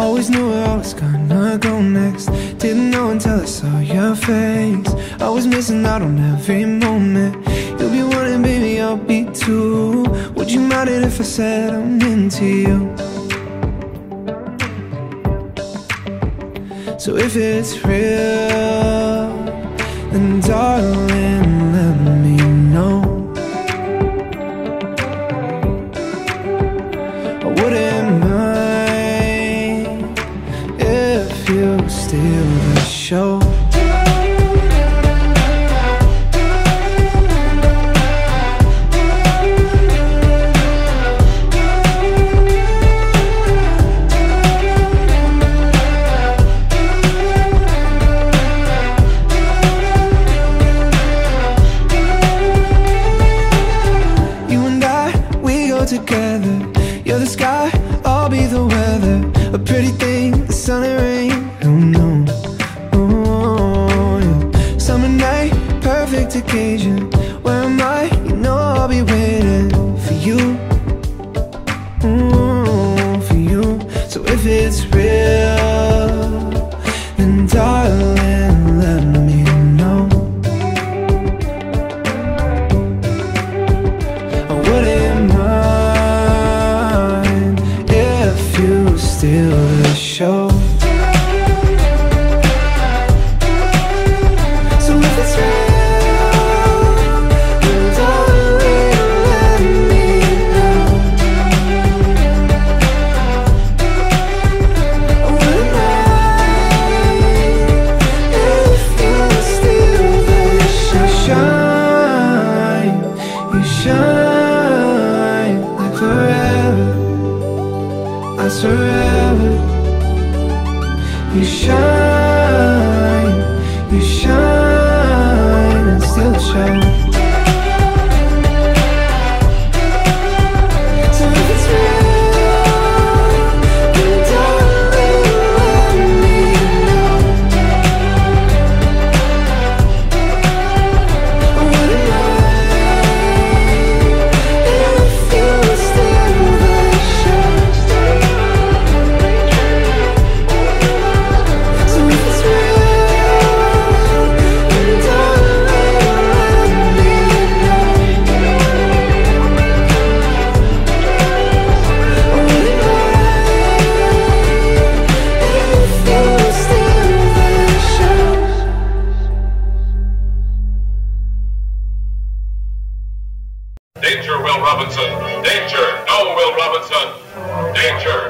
Always knew where I was gonna go next. Didn't know until I saw your face. I was missing out on every moment. You'll be one and baby, I'll be too. Would you mind it if I said I'm into you? So if it's real, then darling, Adventure.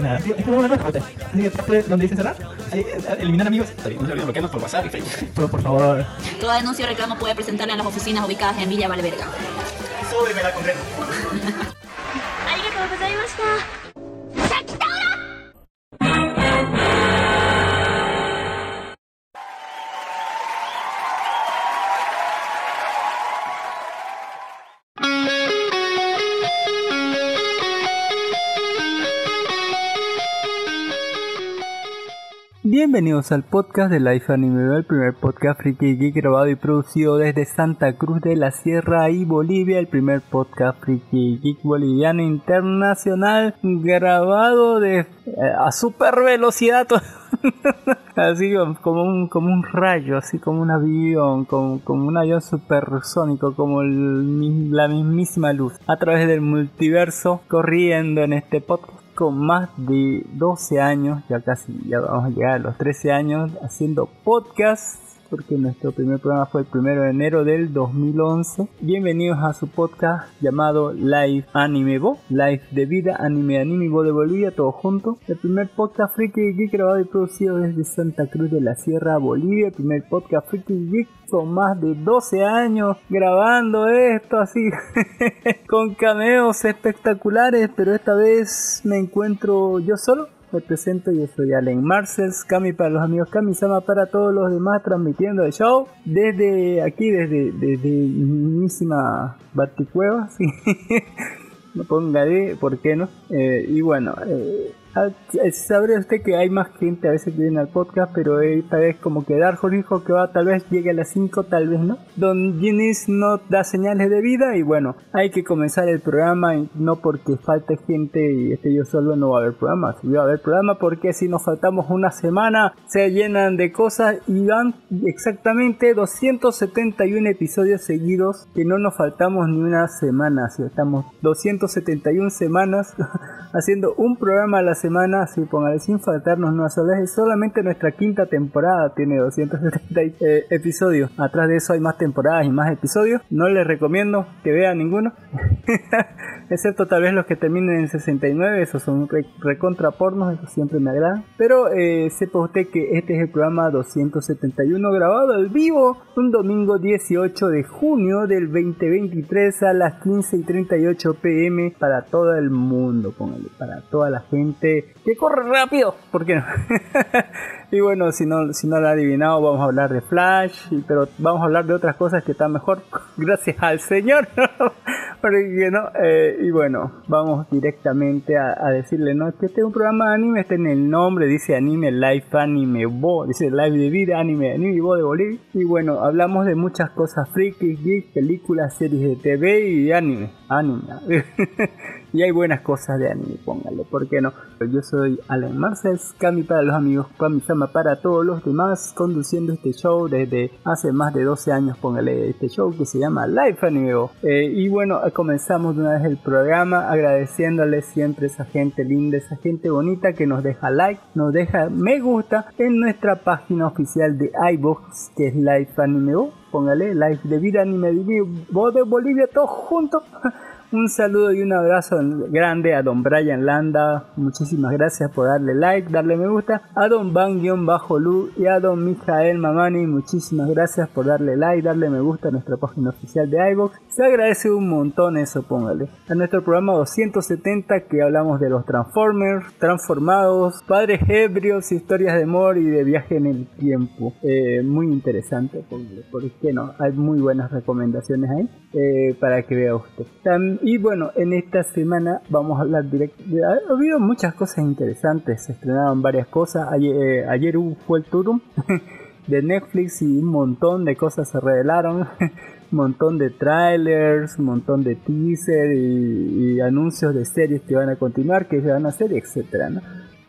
entendió nada. Es para usted. Así que, ¿puede- ¿dónde dice cerrar? Ahí, eh, eliminar amigos. No se olviden bloquearnos por WhatsApp y Facebook. Pero por favor, Toda denuncia o reclamo puede presentarla en las oficinas ubicadas en Villa Valverga. súbeme la concreta. Bienvenidos al podcast de Life Anime, el primer podcast friki geek grabado y producido desde Santa Cruz de la Sierra y Bolivia, el primer podcast friki geek boliviano internacional grabado eh, a super velocidad, así como- un, como un rayo, así como un avión, como, como un avión supersónico, como la mismísima luz, a través del multiverso corriendo en este podcast con más de 12 años, ya casi ya vamos a llegar a los 13 años haciendo podcast porque nuestro primer programa fue el primero de enero del 2011. Bienvenidos a su podcast llamado Live Anime Bo, Live de vida, anime, anime Bo de Bolivia, todo junto. El primer podcast friki geek grabado y producido desde Santa Cruz de la Sierra, Bolivia. El primer podcast friki geek con más de 12 años grabando esto así con cameos espectaculares, pero esta vez me encuentro yo solo. Me presento, yo soy Allen Marcels, Cami para los amigos Kami-sama para todos los demás, transmitiendo el show desde aquí, desde, desde mismísima Baticueva, sí. me pongaré, ¿por qué no? Eh, y bueno, eh, Ah, Sabré usted que hay más gente a veces que viene al podcast, pero esta vez como que Darjo dijo que va, tal vez llegue a las 5, tal vez no. Don Ginis no da señales de vida y bueno, hay que comenzar el programa y no porque falte gente y esté yo solo no va a haber programa. Si va a haber programa porque si nos faltamos una semana se llenan de cosas y van exactamente 271 episodios seguidos que no nos faltamos ni una semana. Si estamos 271 semanas haciendo un programa a la semana, así póngale sin faltarnos una sola vez. Solamente nuestra quinta temporada tiene 270 eh, episodios. Atrás de eso hay más temporadas y más episodios. No les recomiendo que vean ninguno. Excepto tal vez los que terminen en 69, esos son recontra pornos, eso siempre me agrada. Pero eh, sepa usted que este es el programa 271 grabado al vivo un domingo 18 de junio del 2023 a las 15 y 38 pm para todo el mundo, póngale, para toda la gente que corre rápido, ¿por qué no? y bueno, si no, si no lo ha adivinado, vamos a hablar de Flash, pero vamos a hablar de otras cosas que están mejor, gracias al Señor. no, eh, y bueno, vamos directamente a, decirle, ¿no? Que este es un programa de anime, está en el nombre, dice anime, live anime, bo, dice live de vida, anime, anime, bo de Bolivia. Y bueno, hablamos de muchas cosas friki, geek, películas, series de TV y anime, anime. y hay buenas cosas de anime, póngale, ¿por qué no? Yo soy Alan Marcels, Kami para los amigos, Kami-sama para todos los demás, conduciendo este show desde hace más de 12 años, póngale este show que se llama Live Anime. Eh, y bueno, comenzamos de una vez el programa agradeciéndole siempre a esa gente linda, esa gente bonita que nos deja like, nos deja me gusta en nuestra página oficial de iBox que es Live Anime. Póngale Live de vida anime de Bolivia todos juntos. Un saludo y un abrazo grande a don Brian Landa. Muchísimas gracias por darle like, darle me gusta. A don Van-Lu y a don Mijael Mamani. Muchísimas gracias por darle like, darle me gusta a nuestra página oficial de iVoox. Se agradece un montón eso, póngale. A nuestro programa 270 que hablamos de los Transformers, transformados, padres ebrios, historias de amor y de viaje en el tiempo. Eh, muy interesante, póngale. ¿Por qué no? Hay muy buenas recomendaciones ahí eh, para que vea usted. Y bueno, en esta semana vamos a hablar directo. Ha habido muchas cosas interesantes, se estrenaron varias cosas. Ayer, ayer fue el Turum de Netflix y un montón de cosas se revelaron. un montón de trailers, un montón de teaser y, anuncios de series que van a continuar, que se van a hacer, etcétera,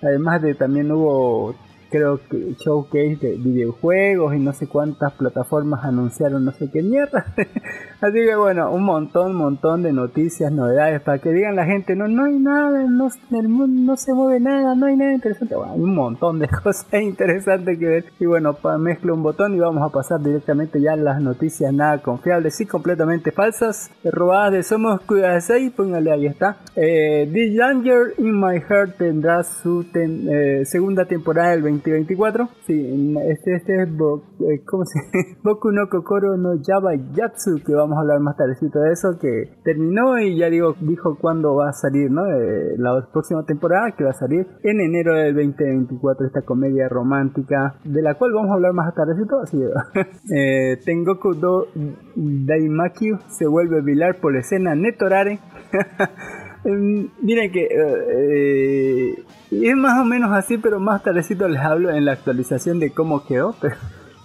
Además de también hubo creo que showcase de videojuegos y no sé cuántas plataformas anunciaron no sé qué mierda. Así que bueno, un montón, montón de noticias, novedades para que digan la gente, no, no hay nada, no, el mundo no se mueve nada, no hay nada interesante. Bueno, hay un montón de cosas interesantes que ver. Y bueno, mezclo un botón y vamos a pasar directamente ya a las noticias nada confiables y completamente falsas, robadas de Somos ahí, póngale ahí está. Eh, The Danger in My Heart tendrá su eh, segunda temporada el 2024. Sí, este, este es eh, ¿cómo se Boku no Kokoro no Yaba Yatsu que vamos a hablar más tardecito de eso, que terminó y ya digo, dijo cuándo va a salir, ¿no? Eh, la próxima temporada que va a salir en enero del 2024, esta comedia romántica, de la cual vamos a hablar más tardecito, así eh, Tengoku do Daimakyu se vuelve vilar por la escena Netorare. Em, miren que eh, es más o menos así, pero más tardecito les hablo en la actualización de cómo quedó. Pero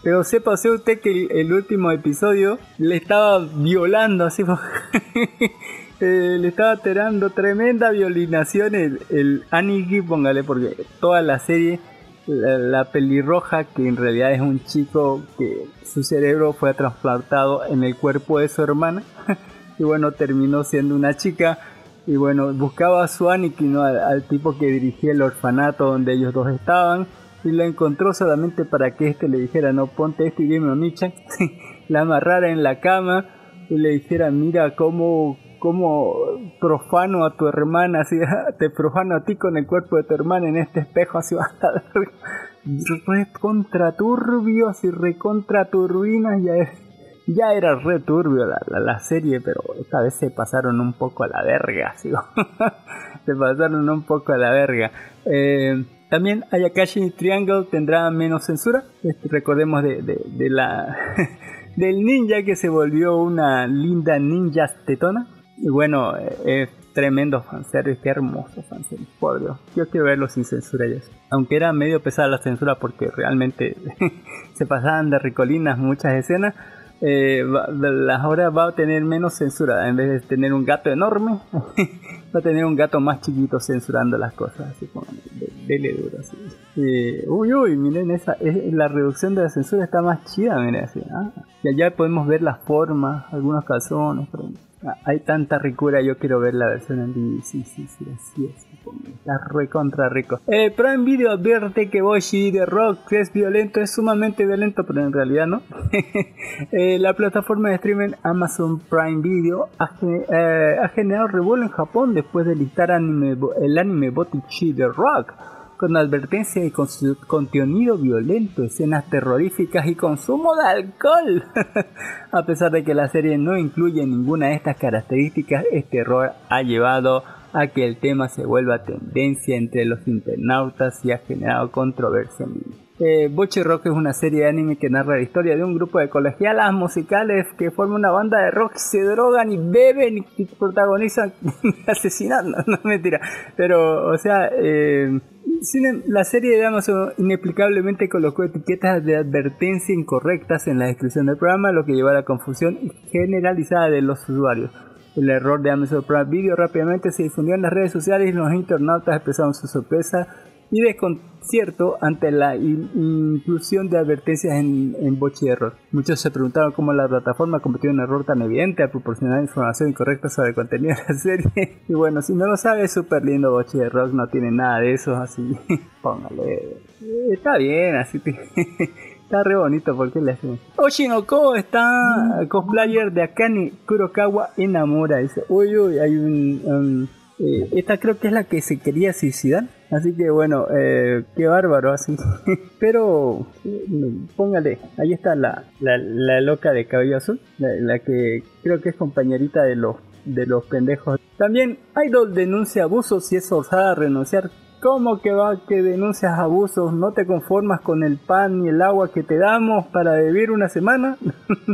pero sepa usted que el, último episodio le estaba violando así. Eh, le estaba tirando tremenda violinación el, el Aniki, póngale, porque toda la serie, la, pelirroja, que en realidad es un chico que su cerebro fue trasplantado en el cuerpo de su hermana, y bueno, terminó siendo una chica, y bueno, buscaba a su Aniki, ¿no? al, tipo que dirigía el orfanato donde ellos dos estaban, y la encontró solamente para que este le dijera, no, ponte este y dime a la amarrara en la cama y le dijera, mira cómo, cómo profano a tu hermana, así, te profano a ti con el cuerpo de tu hermana en este espejo, así va a recontra turbio, así recontra turbinas, ya, ya era re turbio la, la, serie, pero esta vez se pasaron un poco a la verga, así, se pasaron un poco a la verga. Eh, También Ayakashi Triangle tendrá menos censura. Este, recordemos de, de, de la del ninja que se volvió una linda ninja tetona. Y bueno, es tremendo fanservice, qué hermoso fanservice, por Dios. Yo quiero verlo sin censura ya. Aunque era medio pesada la censura porque realmente se pasaban de ricolinas muchas escenas. Eh, va, ahora va a tener menos censura. En vez de tener un gato enorme, va a tener un gato más chiquito censurando las cosas. Así como dele duro. Así. Eh, uy, uy, miren, esa, es, la reducción de la censura está más chida. Miren, así. Ah, y allá podemos ver las formas, algunos calzones. Pero, hay tanta ricura, yo quiero ver la versión en DVD. Sí, sí, sí, así es. Está re contra rico. Eh, Prime Video advierte que Boshi de Rock es violento, es sumamente violento, pero en realidad no. eh, la plataforma de streaming Amazon Prime Video ha, eh, generado revuelo en Japón después de listar anime, el anime Botichi de Rock con advertencia y con contenido violento, escenas terroríficas y consumo de alcohol. a pesar de que la serie no incluye ninguna de estas características, este error ha llevado a que el tema se vuelva tendencia entre los internautas y ha generado controversia en eh, Boche Rock es una serie de anime que narra la historia de un grupo de colegialas musicales que forman una banda de rock, se drogan y beben y protagonizan asesinando, no mentira. Pero, o sea, eh, la serie de Amazon inexplicablemente colocó etiquetas de advertencia incorrectas en la descripción del programa, lo que llevó a la confusión generalizada de los usuarios. El error de Amazon Prime Video rápidamente se difundió en las redes sociales y los internautas expresaron su sorpresa y desconcierto ante la inclusión de advertencias en, en Boche Error. Muchos se preguntaron cómo la plataforma cometió un error tan evidente al proporcionar información incorrecta sobre el contenido de la serie. Y bueno, si no lo sabes, súper lindo Boche Error, no tiene nada de eso, así póngale. Está bien, así Está re bonito, porque le hacen? Oshinoko está cosplayer de Akane Kurokawa enamora. Dice, uy, uy, hay un eh, esta creo que es la que se quería suicidar. Así que bueno, eh, qué bárbaro así. Pero póngale, ahí está la, la, loca de cabello azul, la, que creo que es compañerita de los de los pendejos. También Idol denuncia abusos y es forzada a renunciar. ¿Cómo que va que denuncias abusos? ¿No te conformas con el pan y el agua que te damos para vivir una semana?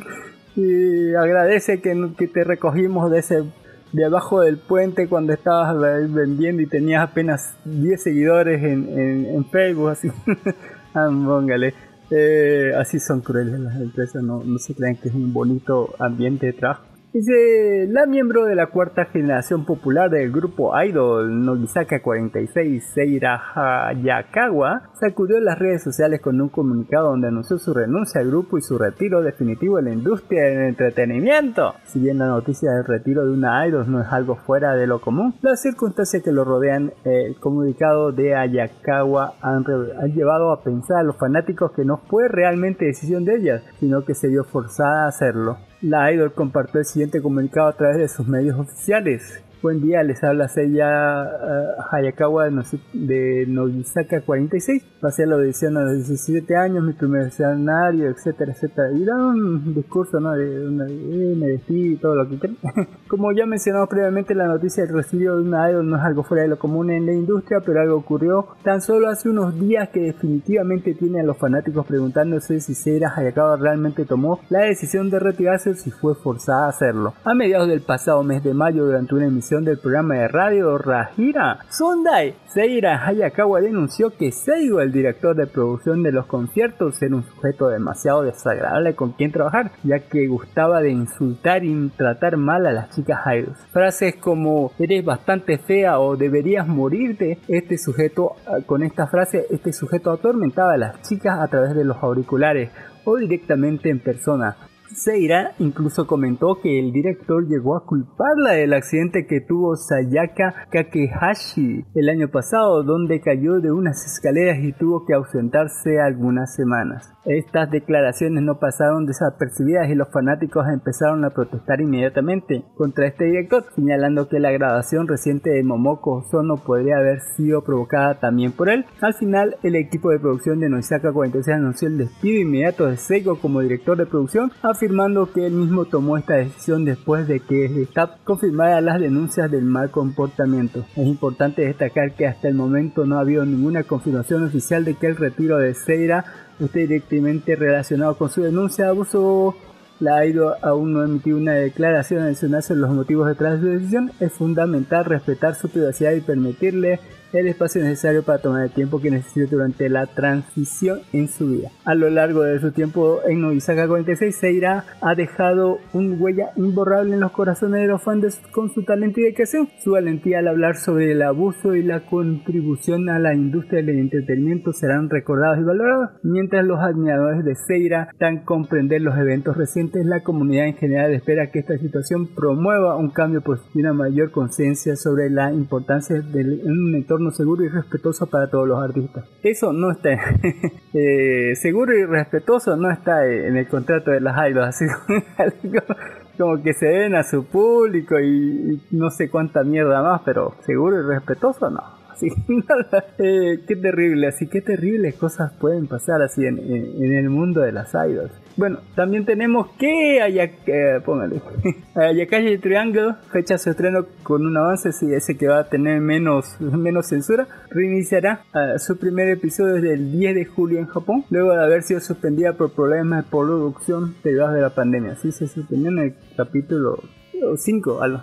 y agradece que, que te recogimos de ese de abajo del puente cuando estabas vendiendo y tenías apenas 10 seguidores en, en, Facebook, así. ah, póngale. Eh, así son crueles las empresas, no, no se crean que es un bonito ambiente de trabajo. Dice, la miembro de la cuarta generación popular del grupo Idol, Nogisaka 46, Seira Hayakawa, sacudió las redes sociales con un comunicado donde anunció su renuncia al grupo y su retiro definitivo de la industria del entretenimiento. Si bien la noticia del retiro de una idol no es algo fuera de lo común, las circunstancias que lo rodean el comunicado de Hayakawa han, han llevado a pensar a los fanáticos que no fue realmente decisión de ella, sino que se vio forzada a hacerlo. La Idol compartió el siguiente comunicado a través de sus medios oficiales. Buen día, les habla Seiya uh, Hayakawa de, Nogisaka 46. Pasé la audición a los 17 años, mi primer escenario, etcétera, etcétera. Y da un discurso, ¿no? De, una, me despido y todo lo que creen. Como ya mencionamos previamente, la noticia del residuo de una idol no es algo fuera de lo común en la industria, pero algo ocurrió tan solo hace unos días que definitivamente tiene a los fanáticos preguntándose si Seira Hayakawa realmente tomó la decisión de retirarse o si fue forzada a hacerlo. A mediados del pasado mes de mayo, durante una emisión del programa de radio Rajira, Sundai Seira Hayakawa denunció que Seigo, el director de producción de los conciertos, era un sujeto demasiado desagradable con quien trabajar, ya que gustaba de insultar y tratar mal a las chicas idols. Frases como eres bastante fea o deberías morirte, este sujeto, ah, con esta frase, este sujeto atormentaba a las chicas a través de los auriculares o directamente en persona, Seira incluso comentó que el director llegó a culparla del accidente que tuvo Sayaka Kakehashi el año pasado, donde cayó de unas escaleras y tuvo que ausentarse algunas semanas. Estas declaraciones no pasaron desapercibidas y los fanáticos empezaron a protestar inmediatamente contra este director, señalando que la grabación reciente de Momoko Sono podría haber sido provocada también por él. Al final, el equipo de producción de Noisaka 46 anunció el despido inmediato de Seigo como director de producción, afirmando que él mismo tomó esta decisión después de que el staff confirmara las denuncias del mal comportamiento. Es importante destacar que hasta el momento no ha habido ninguna confirmación oficial de que el retiro de Seira esté directamente relacionado con su denuncia de abuso la AIDO aún no ha emitido una declaración adicional sobre los motivos detrás de su decisión. Es fundamental respetar su privacidad y permitirle el espacio necesario para tomar el tiempo que necesite durante la transición en su vida. A lo largo de su tiempo en Novisaka 46, Seira ha dejado una huella imborrable en los corazones de los fans con su talento y dedicación. Su valentía al hablar sobre el abuso y la contribución a la industria del entretenimiento serán recordados y valorados, mientras los admiradores de Seira dan comprender los eventos recientes, la comunidad en general espera que esta situación promueva un cambio positivo y una mayor conciencia sobre la importancia de un entorno seguro y respetuoso para todos los artistas. Eso no está eh, seguro y respetuoso no está en el contrato de las idols, así como que se den a su público y, y no sé cuánta mierda más, pero seguro y respetuoso no. Así, eh, qué terrible, así que terribles cosas pueden pasar así en, en, en el mundo de las idols. Bueno, también tenemos que Ayak eh, póngale, Ayakashi Triangle, fecha su estreno con un avance, si ese que va a tener menos, menos censura, reiniciará uh, su primer episodio desde el 10 de julio en Japón, luego de haber sido suspendida por problemas de producción derivados de la pandemia. Así se suspendió en el capítulo 5, algo,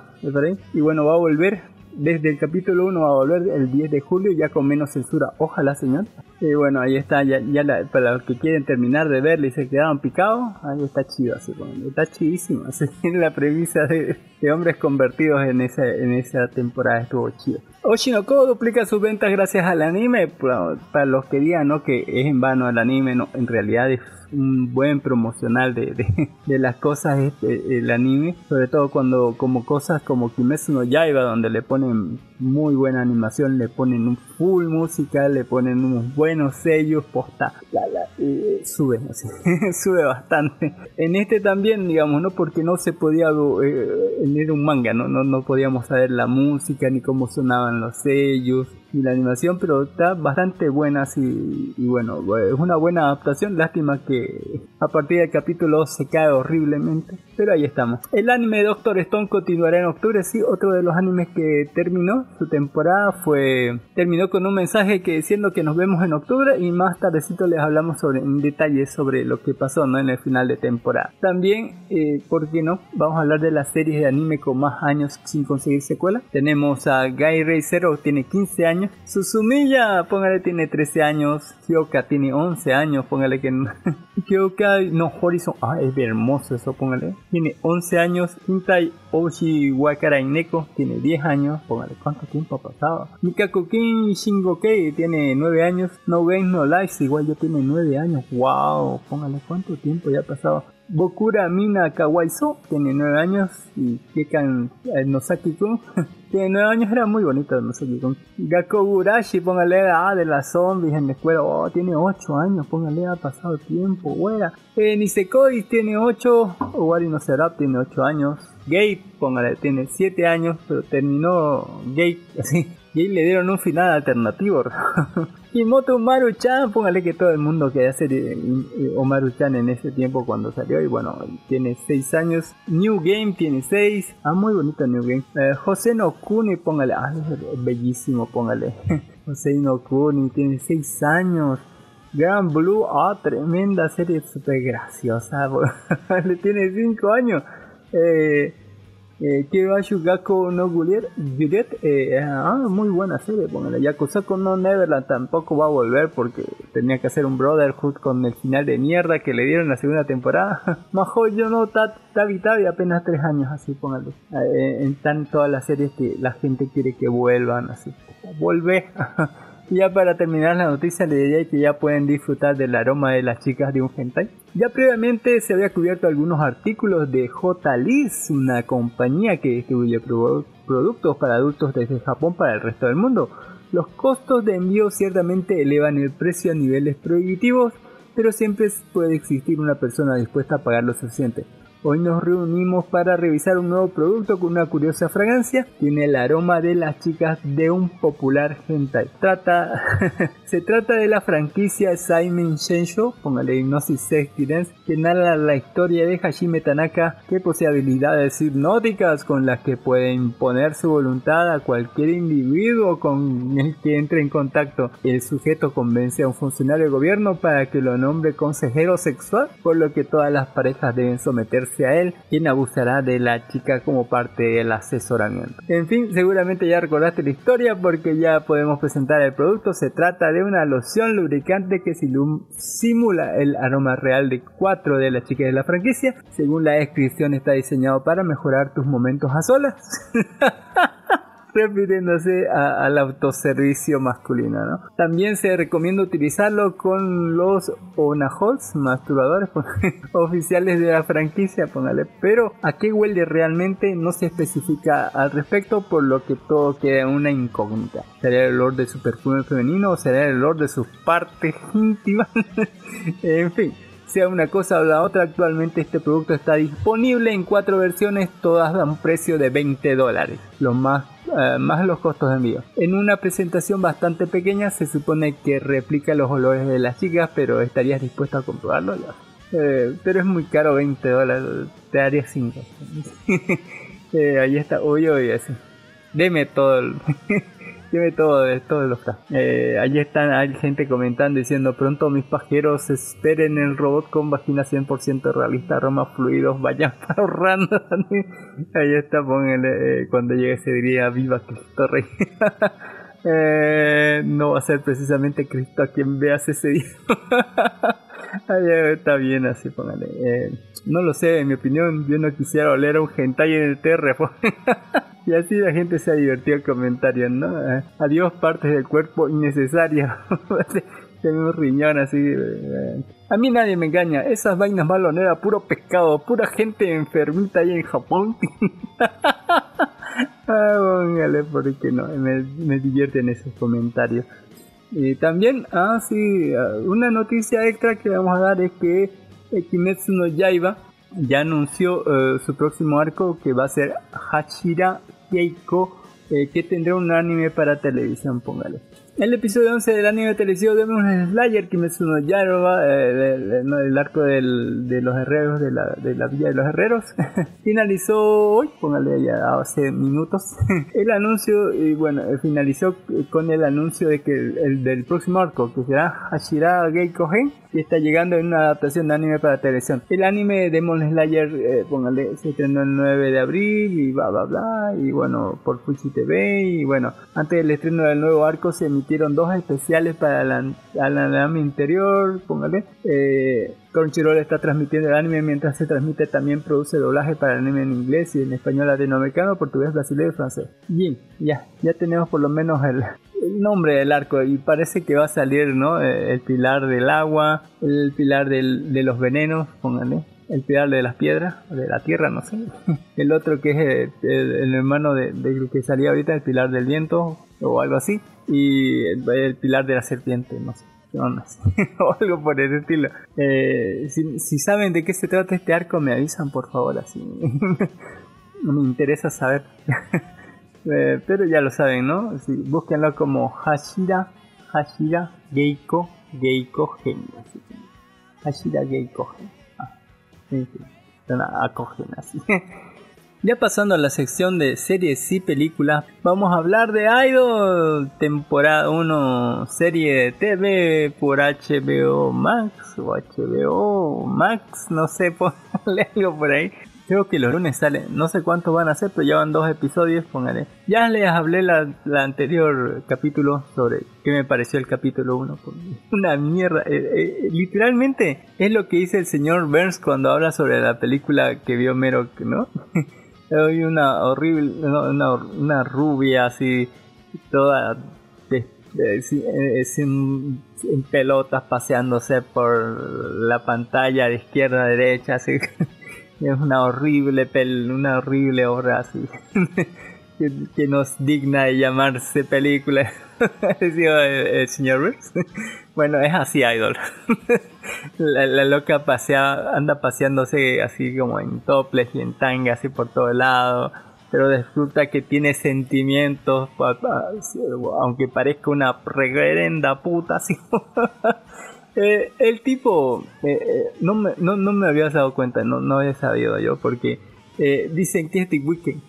y bueno, va a volver desde el capítulo 1 va a volver el 10 de julio ya con menos censura. Ojalá, señor. Y bueno, ahí está, ya, ya la, para los que quieren terminar de verle y se quedaron picados, ahí está chido, así está chidísimo. Así, la premisa de, de, hombres convertidos en esa, en esa temporada estuvo chido. Oshinoko duplica sus ventas gracias al anime. Para, para los que digan ¿no? que es en vano el anime, no, en realidad es un buen promocional de, de, de las cosas este, el anime, sobre todo cuando como cosas como Kimetsu no Yaiba donde le ponen muy buena animación, le ponen un full música, le ponen unos buenos sellos, posta, la, la, eh, sube, así, sube bastante. En este también, digamos, no porque no se podía eh, en un manga, ¿no? No, no podíamos saber la música ni cómo sonaban los sellos y la animación, pero está bastante buena así y bueno, es una buena adaptación, lástima que a partir del capítulo se cae horriblemente, pero ahí estamos. El anime Doctor Stone continuará en octubre, sí, otro de los animes que terminó su temporada fue terminó con un mensaje que diciendo que nos vemos en octubre y más tardecito les hablamos sobre en detalle sobre lo que pasó ¿no? en el final de temporada. También, eh, ¿por qué no? Vamos a hablar de las series de anime con más años sin conseguir secuela. Tenemos a Guy Ray Zero, tiene 15 años años. Susumiya, póngale, tiene 13 años. Kyoka tiene 11 años, póngale que. Kyoka, no, Horizon, ah, es hermoso eso, póngale. Tiene 11 años. Hintai Oshi Wakara Neko tiene 10 años, póngale, ¿cuánto tiempo ha pasado? Mikako Kin Shingokei tiene 9 años. No Game No Life, igual ya tiene 9 años. Wow, póngale, ¿cuánto tiempo ya ha pasado? Bokura Mina Kawaiso tiene 9 años y Kekan eh, Nosaki-kun tiene 9 años, era muy bonito Nosaki-kun. Gakogurashi, póngale ah, de las zombies en la escuela, oh, tiene 8 años, póngale, ha pasado tiempo, buena. Eh, Nisekoi tiene 8, Owari no Serap tiene 8 años. Gate, póngale, tiene 7 años, pero terminó Gate así. Y ahí le dieron un final alternativo. Kimoto Maru-chan, póngale que todo el mundo quería hacer eh, eh, Omaru-chan en ese tiempo cuando salió. Y bueno, tiene 6 años. New Game tiene 6. Ah, muy bonito New Game. Eh, José no Kuni, póngale. Ah, es bellísimo, póngale. José no Kuni tiene 6 años. Grand Blue, ah, tremenda serie, súper graciosa. Le tiene 5 años. Eh, eh, Kirashu Gakko no Juliet eh, ah, muy buena serie, póngale. Yakusako no Neverland tampoco va a volver porque tenía que hacer un Brotherhood con el final de mierda que le dieron en la segunda temporada. Majo yo no Tabi Tabi apenas tres años así, póngale. Eh, están todas las series que la gente quiere que vuelvan así. Vuelve. Ya para terminar la noticia le diría que ya pueden disfrutar del aroma de las chicas de un hentai. Ya previamente se había cubierto algunos artículos de J-Liz, una compañía que distribuye productos para adultos desde Japón para el resto del mundo. Los costos de envío ciertamente elevan el precio a niveles prohibitivos, pero siempre puede existir una persona dispuesta a pagar lo suficiente. Hoy nos reunimos para revisar un nuevo producto con una curiosa fragancia. Tiene el aroma de las chicas de un popular hentai. Trata, se trata de la franquicia Simon Shensho, póngale Hypnosis Sex Dance, que narra la historia de Hajime Tanaka, que posee habilidades hipnóticas con las que puede imponer su voluntad a cualquier individuo con el que entre en contacto. El sujeto convence a un funcionario de gobierno para que lo nombre consejero sexual, por lo que todas las parejas deben someterse a él, quien abusará de la chica como parte del asesoramiento. En fin, seguramente ya recordaste la historia porque ya podemos presentar el producto. Se trata de una loción lubricante que simula el aroma real de cuatro de las chicas de la franquicia. Según la descripción está diseñado para mejorar tus momentos a solas. refiriéndose al autoservicio masculino. ¿no? También se recomienda utilizarlo con los onahols, masturbadores oficiales de la franquicia, póngale. Pero a qué huele realmente no se especifica al respecto, por lo que todo queda una incógnita. ¿Será el olor de su perfume femenino o será el olor de sus partes íntimas? en fin sea una cosa o la otra, actualmente este producto está disponible en cuatro versiones, todas a un precio de 20 dólares, lo más, eh, más los costos de envío. En una presentación bastante pequeña se supone que replica los olores de las chicas, pero ¿estarías dispuesto a comprobarlo? Eh, pero es muy caro, 20 dólares, te daría 5. eh, ahí está, uy, uy, así. Deme todo el... Tiene todo, todo los eh, Allí están, hay gente comentando diciendo pronto mis pajeros esperen el robot con vagina 100% realista, aromas fluidos, vayan ahorrando. Ahí está, póngale, eh, cuando llegue ese día, viva Cristo Rey. eh, no va a ser precisamente Cristo a quien veas ese día. Está bien así, póngale. Eh, no lo sé, en mi opinión, yo no quisiera oler a un hentai en el TR. Y así la gente se ha divertido comentarios, ¿no? Eh, adiós partes del cuerpo innecesarias. Tengo un riñón así. Eh. A mí nadie me engaña. Esas vainas baloneras, puro pescado, pura gente enfermita ahí en Japón. ah, porque no, me, me divierten esos comentarios. Y también, ah, sí, ah, una noticia extra que vamos a dar es que Kimetsu no Yaiba ya anunció eh, su próximo arco que va a ser Hachira Keiko, eh, que tendrá un anime para televisión, póngale. El episodio 11 del anime televisivo de un Slayer Kimetsu no Yaiba, eh, el, arco del, de los herreros, de la, de la villa de los herreros, finalizó hoy, póngale ya hace minutos, el anuncio, y bueno, finalizó con el anuncio de que el, del próximo arco, que será Hashira Geiko Gen, y está llegando en una adaptación de anime para televisión. El anime Demon Slayer, eh, póngale, se estrenó el 9 de abril y bla bla bla, y bueno, por Fuji TV, y bueno, antes del estreno del nuevo arco se emitieron dos especiales para el anime interior, póngale. Eh, Crunchyroll está transmitiendo el anime mientras se transmite también produce doblaje para el anime en inglés y en español latinoamericano, portugués, brasileño y francés. Bien, ya, ya tenemos por lo menos el, el nombre del arco y parece que va a salir, ¿no? Eh, el pilar del agua, el pilar del, de los venenos, pónganle. El pilar de las piedras, de la tierra, no sé. El otro que es el, hermano de, que salía ahorita, el pilar del viento o algo así. Y el, pilar de la serpiente, no sé. o algo por el estilo. Eh, si, si, saben de qué se trata este arco, me avisan por favor, así. me interesa saber. Eh, pero ya lo saben, ¿no? búsquenlo como Hashira, Hashira Geiko, Geiko Gen. Hashira Geiko Gen. Ah, acogen así. Ya pasando a la sección de series y películas, vamos a hablar de Idol, temporada 1, serie TV por HBO Max o HBO Max, no sé, ponle algo por ahí. Creo que los lunes salen, no sé cuántos van a ser, pero ya van dos episodios, póngale. Ya les hablé la, anterior capítulo sobre qué me pareció el capítulo 1. Una mierda. Eh, eh, literalmente es lo que dice el señor Burns cuando habla sobre la película que vio Mero, ¿no? Hay una horrible, una, rubia así, toda eh, sin, pelotas paseándose por la pantalla de izquierda a derecha, así. Es una horrible pel una horrible obra así que, nos digna de llamarse película el, señor bueno es así idol la, la loca pasea, anda paseándose así como en toples y en tanga así por todo lado. Pero resulta que tiene sentimientos, aunque parezca una reverenda puta así. Eh, el tipo, eh, eh, no, me, no, no me había dado cuenta, no, no había sabido yo, porque eh, dicen que es The Weeknd.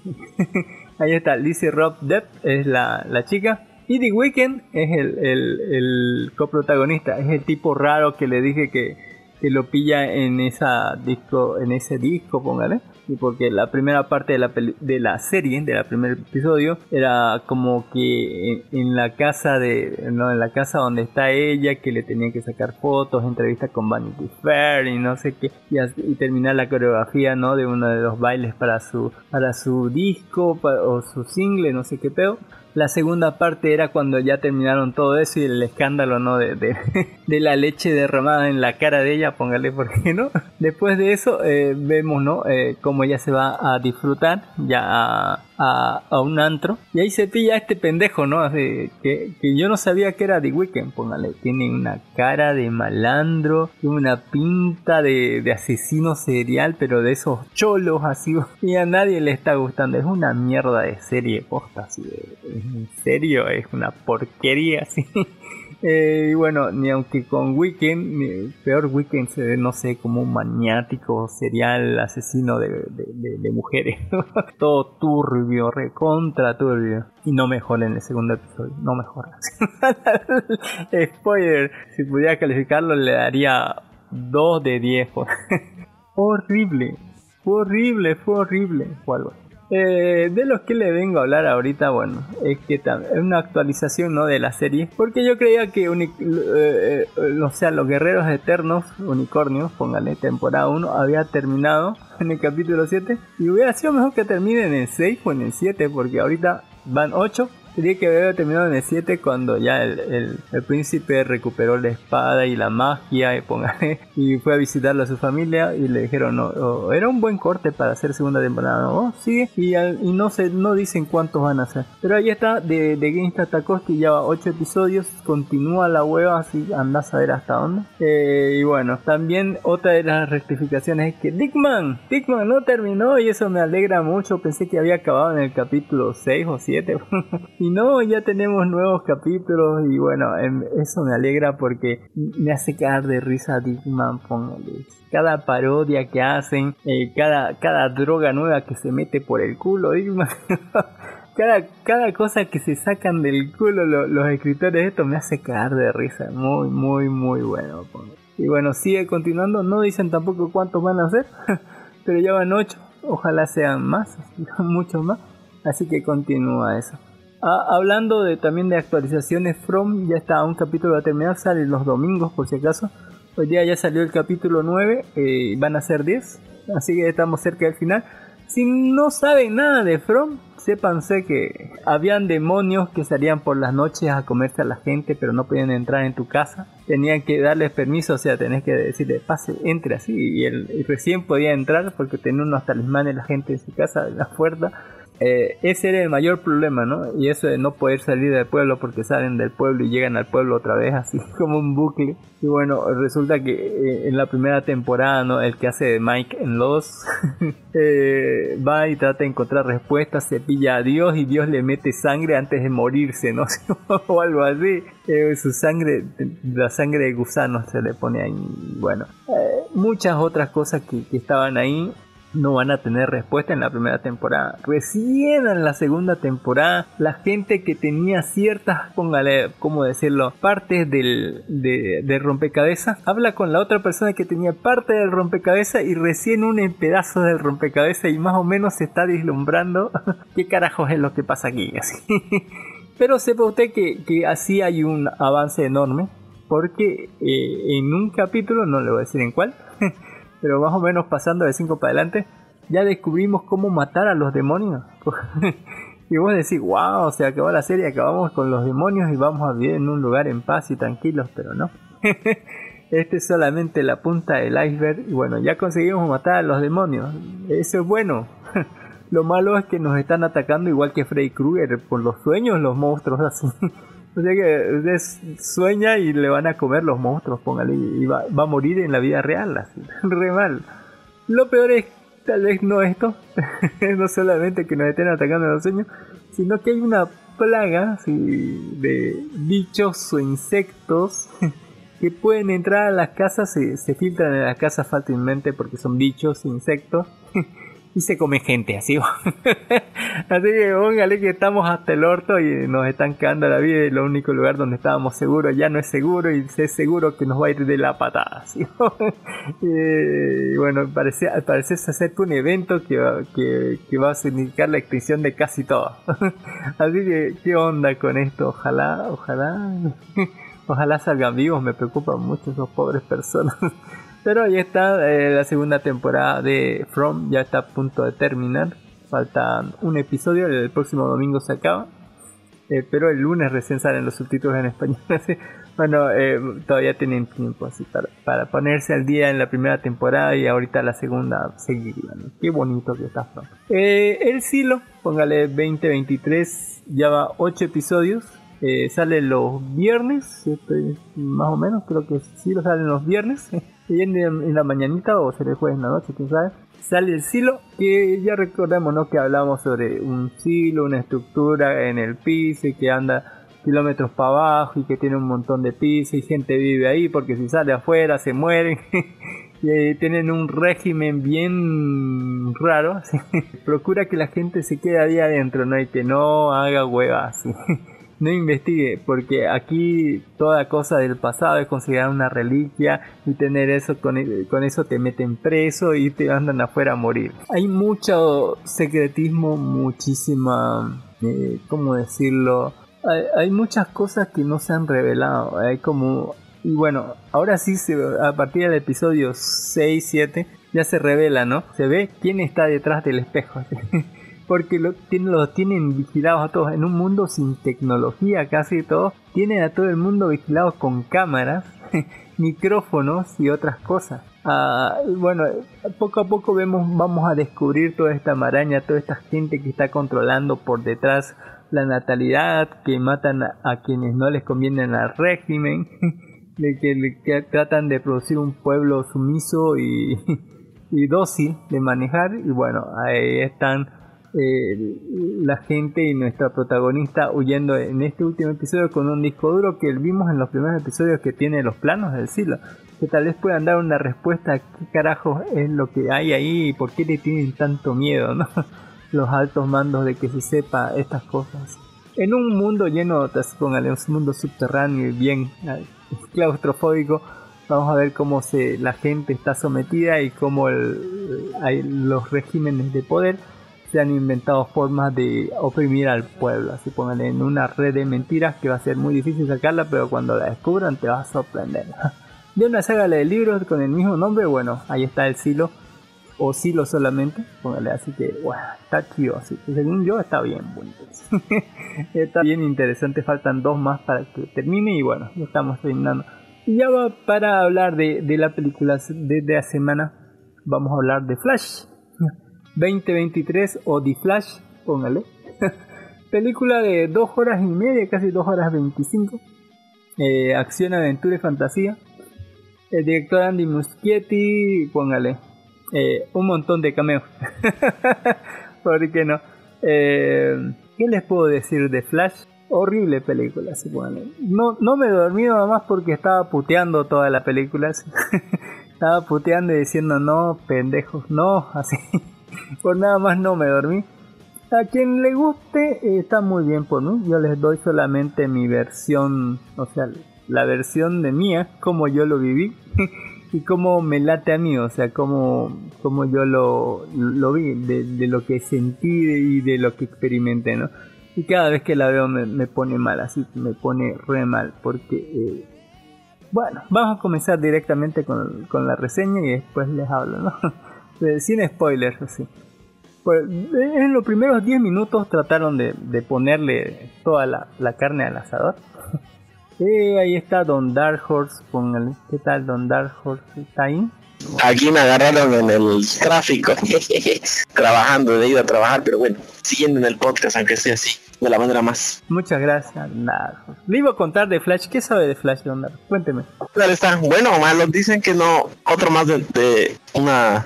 Ahí está, Lizzie Rob Depp es la, la chica. Y The Weeknd es el, el, el coprotagonista, es el tipo raro que le dije que, que lo pilla en esa disco, en ese disco, póngale. Y porque la primera parte de la, peli- de la serie, de la primer episodio, era como que en, la casa de, no, en la casa donde está ella, que le tenían que sacar fotos, entrevistas con Vanity Fair y no sé qué, y, terminar la coreografía, ¿no? De uno de los bailes para su, para su disco o su single, no sé qué pedo. La segunda parte era cuando ya terminaron todo eso y el escándalo, ¿no? De, de, la leche derramada en la cara de ella, póngale por qué no. Después de eso eh, vemos, ¿no? Eh, cómo ella se va a disfrutar ya a, a, a un antro. Y ahí se pilla a este pendejo, ¿no? Que, que yo no sabía que era The Weeknd, póngale. Tiene una cara de malandro, tiene una pinta de, de asesino serial, pero de esos cholos así. Y a nadie le está gustando. Es una mierda de serie posta, así. de- en serio, es una porquería, así. Eh, y bueno, ni aunque con Weekend, peor Weekend se ve, no sé, como un maniático serial asesino de, mujeres. Todo turbio, recontra turbio. Y no mejora en el segundo episodio, no mejora. Spoiler, si pudiera calificarlo le daría 2 de 10. horrible, fue horrible, fue horrible. Fue algo. Eh, de los que le vengo a hablar ahorita, bueno, es que es una actualización ¿no? de la serie, porque yo creía que, eh, eh, los guerreros eternos, unicornios, póngale, temporada 1, había terminado en el capítulo 7, y hubiera sido mejor que termine en el 6 o en el 7, porque ahorita van 8. Tenía que haber terminado en el 7 cuando ya el, el- el príncipe recuperó la espada y la magia y, póngale, y fue a visitarlo a su familia y le dijeron, no, era un buen corte para hacer segunda temporada, ¿no? Sigue y, al- y no se no dicen cuántos van a hacer. Pero ahí está, de, de Gangsta Takoski lleva 8 episodios, continúa la hueva, así andás a ver hasta dónde. Eh, y bueno, también otra de las rectificaciones es que Dickman, Dickman no terminó y eso me alegra mucho, pensé que había acabado en el capítulo 6 o 7. Y no, ya tenemos nuevos capítulos y bueno, em, eso me alegra porque me hace caer de risa Dickman, póngale. Cada parodia que hacen, eh, cada, cada droga nueva que se mete por el culo, Dickman. cada, cada cosa que se sacan del culo lo- los escritores, esto me hace caer de risa. Muy, muy, muy bueno. Y bueno, sigue continuando. No dicen tampoco cuántos van a hacer, pero ya van 8. Ojalá sean más, muchos más. Así que continúa eso. Ah, hablando de también de actualizaciones, From ya está un capítulo a terminar, sale los domingos por si acaso. Hoy día ya salió el capítulo 9, eh, van a ser 10, así que estamos cerca del final. Si no saben nada de From, sépanse que habían demonios que salían por las noches a comerse a la gente, pero no podían entrar en tu casa. Tenían que darles permiso, o sea, tenés que decirle, pase, entre así. Y, él recién podía entrar porque tenía unos talismanes la gente en su casa, en la puerta. Eh, ese era el mayor problema, ¿no? Y eso de no poder salir del pueblo porque salen del pueblo y llegan al pueblo otra vez, así como un bucle. Y bueno, resulta que eh, en la primera temporada, ¿no? El que hace de Mike en Los eh, va y trata de encontrar respuestas, se pilla a Dios y Dios le mete sangre antes de morirse, ¿no? o algo así. Eh, su sangre, la sangre de gusano se le pone ahí. Bueno, muchas otras cosas que, que estaban ahí no van a tener respuesta en la primera temporada. Recién en la segunda temporada, la gente que tenía ciertas, póngale, ¿cómo decirlo? Partes del, de, rompecabezas, habla con la otra persona que tenía parte del rompecabezas y recién un pedazo del rompecabezas y más o menos se está deslumbrando qué carajos es lo que pasa aquí. Así. Pero sepa usted que, que así hay un avance enorme. Porque eh, en un capítulo, no le voy a decir en cuál, pero más o menos pasando de 5 para adelante, ya descubrimos cómo matar a los demonios. y vos decís, wow, se acabó la serie, acabamos con los demonios y vamos a vivir en un lugar en paz y tranquilos, pero no. este es solamente la punta del iceberg y bueno, ya conseguimos matar a los demonios. Eso es bueno. Lo malo es que nos están atacando igual que Freddy Krueger por los sueños, los monstruos así. O sea que usted sueña y le van a comer los monstruos, póngale, y va, va a morir en la vida real, así, re mal. Lo peor es tal vez no esto, no solamente que nos estén atacando en los sueños, sino que hay una plaga de bichos o insectos que pueden entrar a las casas, se, se filtran en las casas fácilmente porque son bichos, insectos, y se come gente, así. así que póngale que estamos hasta el orto y nos están cagando la vida y lo único lugar donde estábamos seguros ya no es seguro y es seguro que nos va a ir de la patada. ¿sí? y bueno, parece, parece ser un evento que va, que, que va a significar la extinción de casi todo. así que, ¿qué onda con esto? Ojalá, ojalá. Ojalá salgan vivos, me preocupan mucho esos pobres personas. Pero ahí está, eh, la segunda temporada de From ya está a punto de terminar. Falta un episodio, el próximo domingo se acaba. Eh, pero el lunes recién salen los subtítulos en español. bueno, eh, todavía tienen tiempo así para, para, ponerse al día en la primera temporada y ahorita la segunda seguiría. Qué bonito que está From. el Silo, póngale 2023, ya va 8 episodios. Sale los viernes, más o menos, creo que sí lo salen los viernes. en, en la mañanita o será el jueves en la noche, quién sabe. Sale el silo, que ya recordamos ¿no? que hablamos sobre un silo, una estructura en el piso y que anda kilómetros para abajo y que tiene un montón de piso y gente vive ahí porque si sale afuera se mueren. y tienen un régimen bien raro. Procura que la gente se quede ahí adentro, ¿no? Y que no haga huevas no investigue, porque aquí toda cosa del pasado es considerada una reliquia y tener eso con, con eso te meten preso y te andan afuera a morir. Hay mucho secretismo, muchísima, eh, ¿cómo decirlo? Hay, hay, muchas cosas que no se han revelado. Hay como y bueno, ahora sí se, a partir del episodio 6 7 ya se revela, ¿no? Se ve quién está detrás del espejo. porque lo, tienen, los tienen vigilados a todos. En un mundo sin tecnología casi todo, tienen a todo el mundo vigilados con cámaras, micrófonos y otras cosas. Ah, bueno, poco a poco vemos, vamos a descubrir toda esta maraña, toda esta gente que está controlando por detrás la natalidad, que matan a, quienes no les convienen al régimen, de que, que, tratan de producir un pueblo sumiso y, y dócil de manejar. Y bueno, ahí están eh, la gente y nuestra protagonista huyendo en este último episodio con un disco duro que vimos en los primeros episodios que tiene los planos del silo que tal vez puedan dar una respuesta a qué carajo es lo que hay ahí y por qué le tienen tanto miedo ¿no? los altos mandos de que se sepa estas cosas en un mundo lleno póngale un mundo subterráneo y bien eh, claustrofóbico vamos a ver cómo se, la gente está sometida y cómo el, hay los regímenes de poder se han inventado formas de oprimir al pueblo. Así pónganle en una red de mentiras que va a ser muy difícil sacarla, pero cuando la descubran te va a sorprender. De una saga de libros con el mismo nombre, bueno, ahí está el silo. O silo solamente, póngale así que, bueno, está chido, así que según yo está bien bonito. está bien interesante, faltan dos más para que termine y bueno, ya estamos terminando. Y ya va para hablar de, de la película de la semana, vamos a hablar de Flash. 2023 o The Flash, póngale. Película de 2 horas y media, casi 2 horas 25. Eh, acción, aventura y fantasía. El director Andy Muschietti, póngale. Eh, un montón de cameos. ¿Por qué no? Eh, ¿Qué les puedo decir de Flash? Horrible película, No, no me dormí nada más porque estaba puteando toda la película. estaba puteando y diciendo no, pendejos, no, así. Por nada más no me dormí. A quien le guste eh, está muy bien por mí. Yo les doy solamente mi versión, o sea, la versión de mía, como yo lo viví y cómo me late a mí, o sea, como, como yo lo, lo vi, de, lo que sentí y de lo que experimenté, ¿no? Y cada vez que la veo me, pone mal, así me pone re mal, porque, eh, bueno, vamos a comenzar directamente con, con la reseña y después les hablo, ¿no? sin spoilers, así. Pues, en los primeros 10 minutos trataron de, ponerle toda la, carne al asador. Eh, ahí está Don Dark Horse, póngale. ¿Qué tal Don Dark Horse? ¿Está ahí? Aquí me agarraron en el tráfico, trabajando, de ir a trabajar, pero bueno, siguiendo en el podcast, aunque sea así. de la manera más. Muchas gracias, nada. Le iba a contar de Flash. ¿Qué sabe de Flash, Don Dark? Cuénteme. Tal está bueno o malo. Dicen que no, otro más de, de una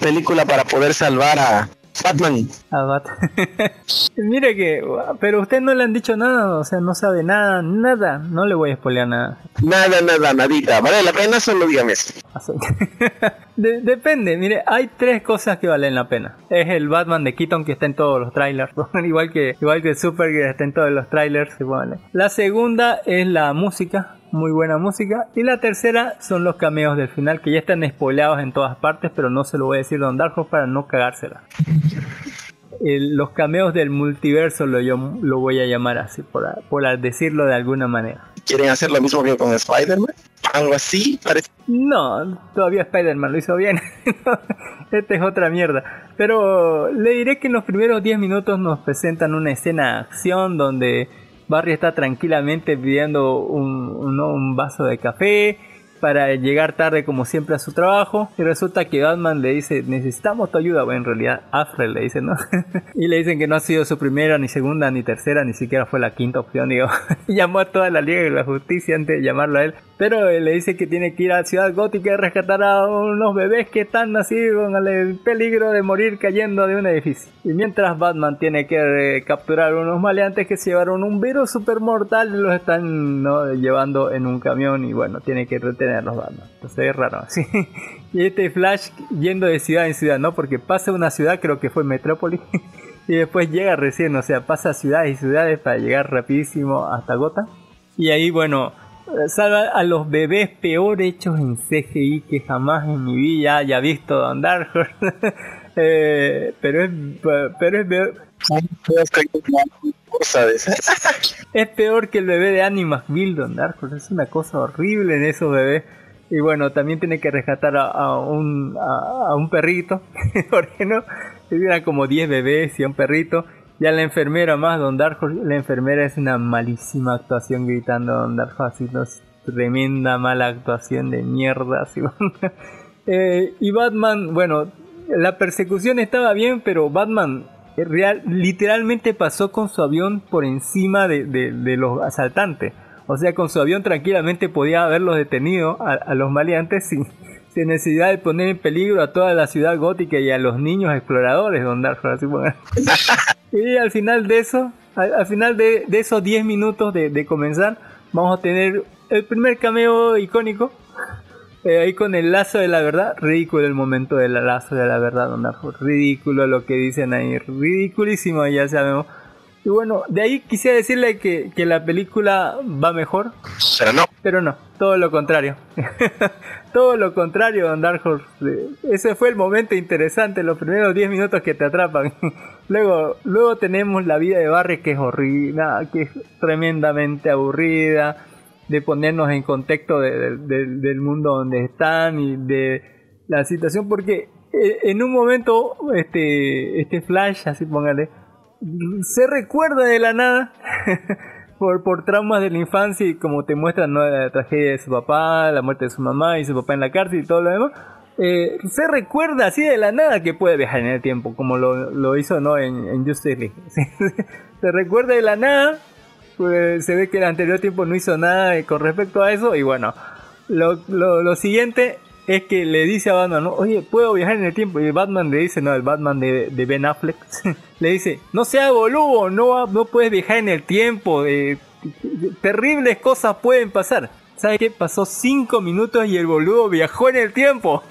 película para poder salvar a Batman. Ah, Bat. Mire que, pero usted no le han dicho nada, o sea, no sabe nada, nada. No le voy a spoilear nada. Nada, nada, nadita. Vale la pena, solo dígame eso. De- depende, mire, hay tres cosas que valen la pena. Es el Batman de Keaton que está en todos los trailers, igual que igual que Super que está en todos los trailers, igual. La segunda es la música, muy buena música, y la tercera son los cameos del final que ya están spoileados en todas partes, pero no se lo voy a decir Don Dark Horse para no cagársela. El- los cameos del multiverso lo, yo, lo voy a llamar así, por, por decirlo de alguna manera. ¿Quieren hacer lo mismo que con Spider-Man? Algo así, parece. No, todavía Spider-Man lo hizo bien. Esta es otra mierda. Pero le diré que en los primeros 10 minutos nos presentan una escena de acción donde Barry está tranquilamente pidiendo un, un- un vaso de café para llegar tarde como siempre a su trabajo y resulta que Batman le dice necesitamos tu ayuda, bueno en realidad Alfred le dice no y le dicen que no ha sido su primera ni segunda ni tercera ni siquiera fue la quinta opción digo. Llamó a toda la Liga de la Justicia antes de llamarlo a él. Pero eh, le dice que tiene que ir a Ciudad Gótica y rescatar a unos bebés que están así con el peligro de morir cayendo de un edificio. Y mientras Batman tiene que eh, capturar unos maleantes que se llevaron un virus super mortal los están ¿no? llevando en un camión y bueno tiene que retenerlos Batman entonces es raro sí. Y este Flash yendo de ciudad en ciudad no porque pasa una ciudad creo que fue Metrópolis y después llega recién o sea pasa ciudades y ciudades para llegar rapidísimo hasta Gotham y ahí bueno salva a los bebés peor hechos en CGI que jamás en mi vida haya visto Don Dark Horse. Eh, pero es pero es es peor que el bebé de Annie McBeal Don Dark Horse. es una cosa horrible en esos bebés y bueno también tiene que rescatar a, un a, un perrito porque no eran como 10 bebés y un perrito. Y a la enfermera más Don Dark Horse, la enfermera es una malísima actuación gritando Don Dark Horse, así, no, es tremenda mala actuación de mierda así, Eh, y Batman, bueno, la persecución estaba bien, pero Batman real, literalmente pasó con su avión por encima de, de- de los asaltantes. O sea, con su avión tranquilamente podía haberlos detenido a, a los maleantes sin, sin necesidad de poner en peligro a toda la ciudad gótica y a los niños exploradores, Don bueno. Y al final de eso, al, al final de, de esos 10 minutos de comenzar, vamos a tener el primer cameo icónico. Eh, ahí con el lazo de la verdad, ridículo el momento del lazo de la verdad, Don Darjo. Ridículo lo que dicen ahí, ridiculísimo, ya sabemos. Y bueno, de ahí quisiera decirle que, que la película va mejor, Pero no. pero no, todo lo contrario. todo lo contrario, Don Dark Horse. Eh, Ese fue el momento interesante, los primeros 10 minutos que te atrapan. luego, luego tenemos la vida de Barry que es horrible, que es tremendamente aburrida, de ponernos en contexto de- de- de- del mundo donde están y de la situación, porque eh, en un momento este, este Flash, así póngale, se recuerda de la nada por, por traumas de la infancia y como te muestran ¿no? la tragedia de su papá, la muerte de su mamá y su papá en la cárcel y todo lo demás. eh, se recuerda así de la nada que puede viajar en el tiempo, como lo, lo hizo ¿no? en, en Justice League. se recuerda de la nada, pues se ve que el anterior tiempo no hizo nada eh, con respecto a eso y bueno, lo, lo, siguiente es que le dice a Batman, oye, ¿puedo viajar en el tiempo? Y Batman le dice, no, el Batman de, de Ben Affleck, le dice, no sea boludo, no, no puedes viajar en el tiempo, eh, terribles cosas pueden pasar. ¿Sabes qué? Pasó 5 minutos y el boludo viajó en el tiempo.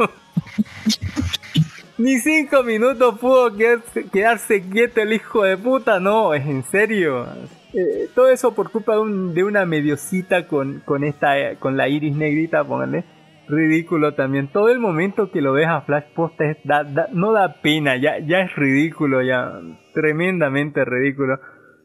Ni 5 minutos pudo quedarse, quedarse quieto el hijo de puta, no, es en serio. Eh, todo eso por culpa de, un- de una mediocita con, con esta eh, con la iris negrita, póngale. Ridículo también. Todo el momento que lo ves a Flash Post es- da- da- no da pena, ya, ya es ridículo, ya tremendamente ridículo.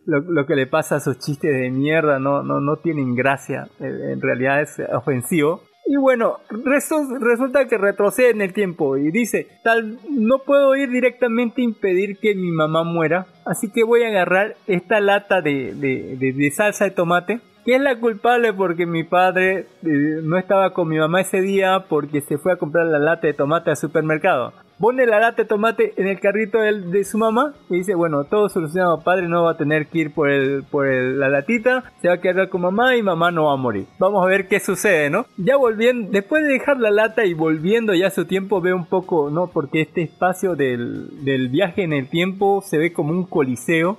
Lo, lo que le pasa a sus chistes de mierda no, no, no tienen gracia. Eh, En realidad es ofensivo. Y bueno, resu- resulta que retrocede en el tiempo y dice, tal, no puedo ir directamente a impedir que mi mamá muera, así que voy a agarrar esta lata de salsa de tomate, que es la culpable porque mi padre eh, no estaba con mi mamá ese día porque se fue a comprar la lata de tomate al supermercado. Pone la lata de tomate en el carrito de, su mamá y dice, bueno, todo solucionado, padre no va a tener que ir por, el, por la latita, se va a quedar con mamá y mamá no va a morir. Vamos a ver qué sucede, ¿no? Ya volviendo, después de dejar la lata y volviendo ya a su tiempo, ve un poco, ¿no? Porque este espacio del, del viaje en el tiempo se ve como un coliseo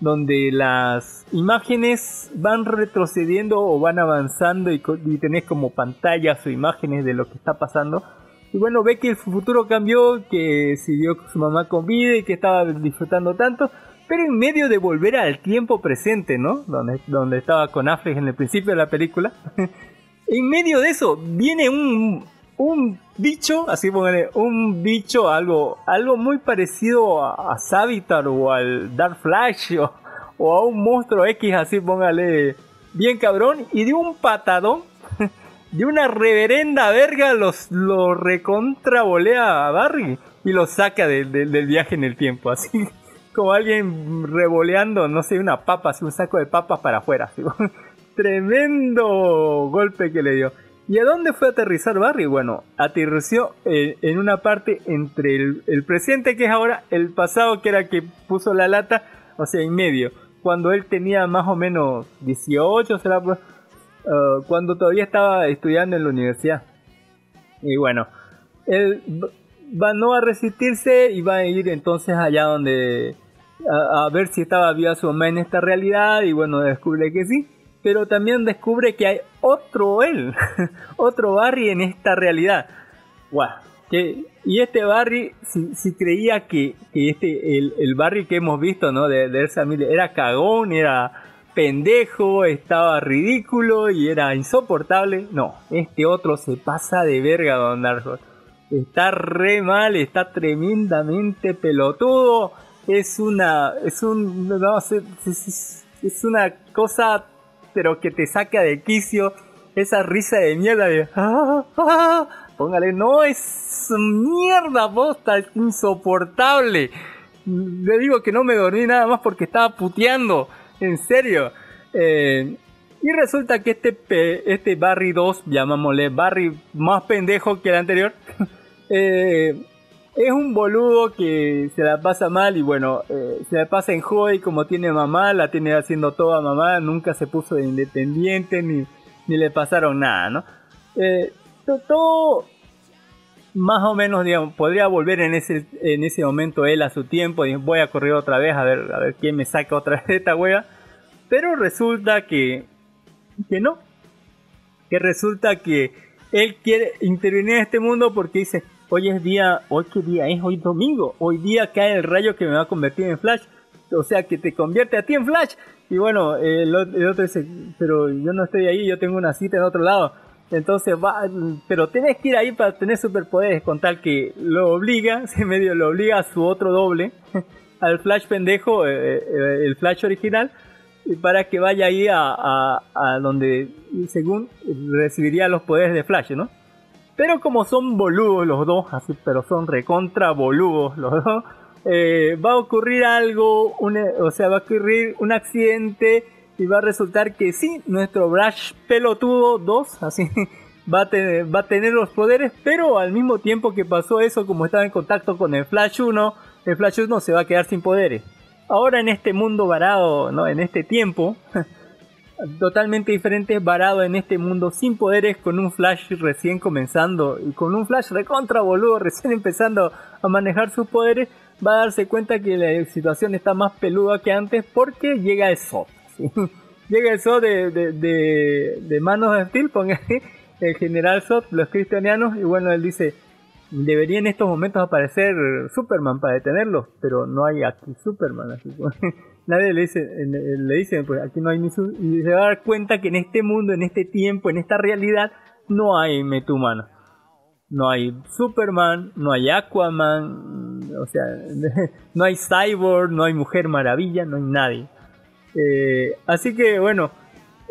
donde las imágenes van retrocediendo o van avanzando y, y tenés como pantallas o imágenes de lo que está pasando. Y bueno, ve que el futuro cambió, que siguió con su mamá con vida y que estaba disfrutando tanto, pero en medio de volver al tiempo presente, ¿no? Donde, donde estaba con Affleck en el principio de la película. en medio de eso viene un, un bicho, así póngale, un bicho, algo, algo muy parecido a, a Savitar o al Dark Flash o, o a un monstruo X, así póngale, bien cabrón, y de un patadón, de una reverenda verga, los, lo recontravolea a Barry y lo saca de- de- del viaje en el tiempo, así como alguien revoleando, no sé, una papa, así un saco de papas para afuera, así, tremendo golpe que le dio. ¿Y a dónde fue a aterrizar Barry? Bueno, aterrizó eh, en una parte entre el, el presente que es ahora, el pasado que era que puso la lata, o sea, en medio. Cuando él tenía más o menos 18, será eh, cuando todavía estaba estudiando en la universidad. Y bueno, él va no a resistirse y va a ir entonces allá donde a, a ver si estaba viva su mamá en esta realidad y bueno, descubre que sí, pero también descubre que hay otro él, otro Barry en esta realidad. Guau, que- y este Barry, si, si creía que, que este, el, el Barry que hemos visto, ¿no? De, de Elsa Miller, era cagón, era pendejo, estaba ridículo y era insoportable. No, este otro se pasa de verga, Don Darko. Está re mal, está tremendamente pelotudo. Es una, es un, no sé, es, es- una cosa, pero que te saca de quicio. Esa risa de mierda de, "Ah, ah", póngale, no es mierda, posta, es insoportable. Le digo que no me dormí nada más porque estaba puteando, en serio. Eh, y resulta que este, este Barry 2, llamámosle Barry más pendejo que el anterior, eh, es un boludo que se la pasa mal y bueno, eh, se la pasa en joy como tiene mamá, la tiene haciendo toda mamá, nunca se puso de independiente ni, ni le pasaron nada, ¿no? Eh, to- todo más o menos, digamos, podría volver en ese, en ese momento él a su tiempo y voy a correr otra vez a ver, a ver quién me saca otra vez esta wea. Pero resulta que, que no. Que resulta que él quiere intervenir en este mundo porque dice, hoy es día, hoy qué día es, hoy domingo, hoy día cae el rayo que me va a convertir en Flash. O sea, que te convierte a ti en Flash. Y bueno, el otro dice, pero yo no estoy ahí, yo tengo una cita en otro lado. Entonces va, pero tenés que ir ahí para tener superpoderes con tal que lo obliga, se medio lo obliga a su otro doble, al Flash pendejo, eh, eh, el Flash original, para que vaya ahí a, donde, según, recibiría los poderes de Flash, ¿no? Pero como son boludos los dos, así, pero son recontra boludos los dos, eh, va a ocurrir algo, o sea, va a ocurrir un accidente y va a resultar que sí, nuestro Flash pelotudo 2, así, va a, tener, va a tener los poderes, pero al mismo tiempo que pasó eso, como estaba en contacto con el Flash 1, el Flash 1 se va a quedar sin poderes. Ahora en este mundo varado, ¿no? En este tiempo, totalmente diferente, varado en este mundo sin poderes, con un Flash recién comenzando y con un Flash recontra boludo recién empezando a manejar sus poderes, va a darse cuenta que la situación está más peluda que antes porque llega el. Llega el de, manos de steel, póngale, el general Zod, los cristianos, y bueno, él dice, debería en estos momentos aparecer Superman para detenerlos, pero no hay aquí Superman, nadie le dice, le dice, pues aquí no hay ni su y se va a dar cuenta que en este mundo, en este tiempo, en esta realidad, no hay metahumano. No hay Superman, no hay Aquaman, o sea, no hay Cyborg, no hay Mujer Maravilla, no hay nadie. Eh, así que bueno,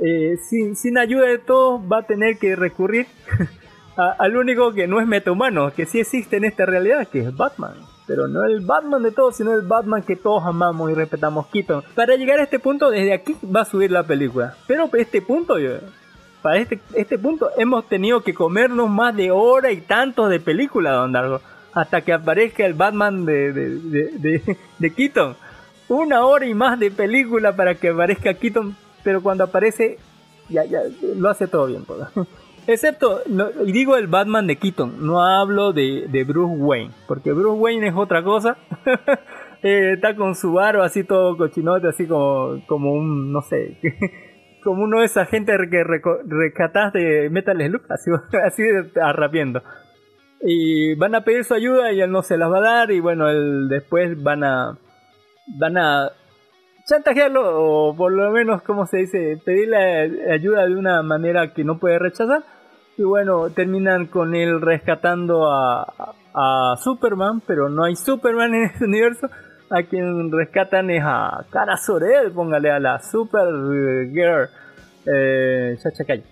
eh, sin, ayuda de todos va a tener que recurrir al único que no es metahumano, que sí existe en esta realidad, que es Batman. Pero no el Batman de todos, sino el Batman que todos amamos y respetamos, Keaton. Para llegar a este punto, desde aquí va a subir la película. Pero este punto, yo- para este, este punto, hemos tenido que comernos más de hora y tantos de película, Don Dargo. hasta que aparezca el Batman de, de, de, de- de Keaton. Una hora y más de película para que aparezca Keaton, pero cuando aparece, ya, ya, lo hace todo bien. pues. Excepto, no- y digo el Batman de Keaton, no hablo de, de Bruce Wayne, porque Bruce Wayne es otra cosa. Eh, está con su barba así todo cochinote, así como, como un, no sé, como uno de esa gente que rescatás de Metal Slug, así, así arrapiendo. Y van a pedir su ayuda y él no se las va a dar y bueno, él después van a van a chantajearlo o por lo menos, como se dice, pedirle ayuda de una manera que no puede rechazar. Y bueno, terminan con él rescatando a, a Superman, pero no hay Superman en este universo. A quien rescatan es a Cara Sorel, póngale a la Supergirl, eh, Chacha Calle.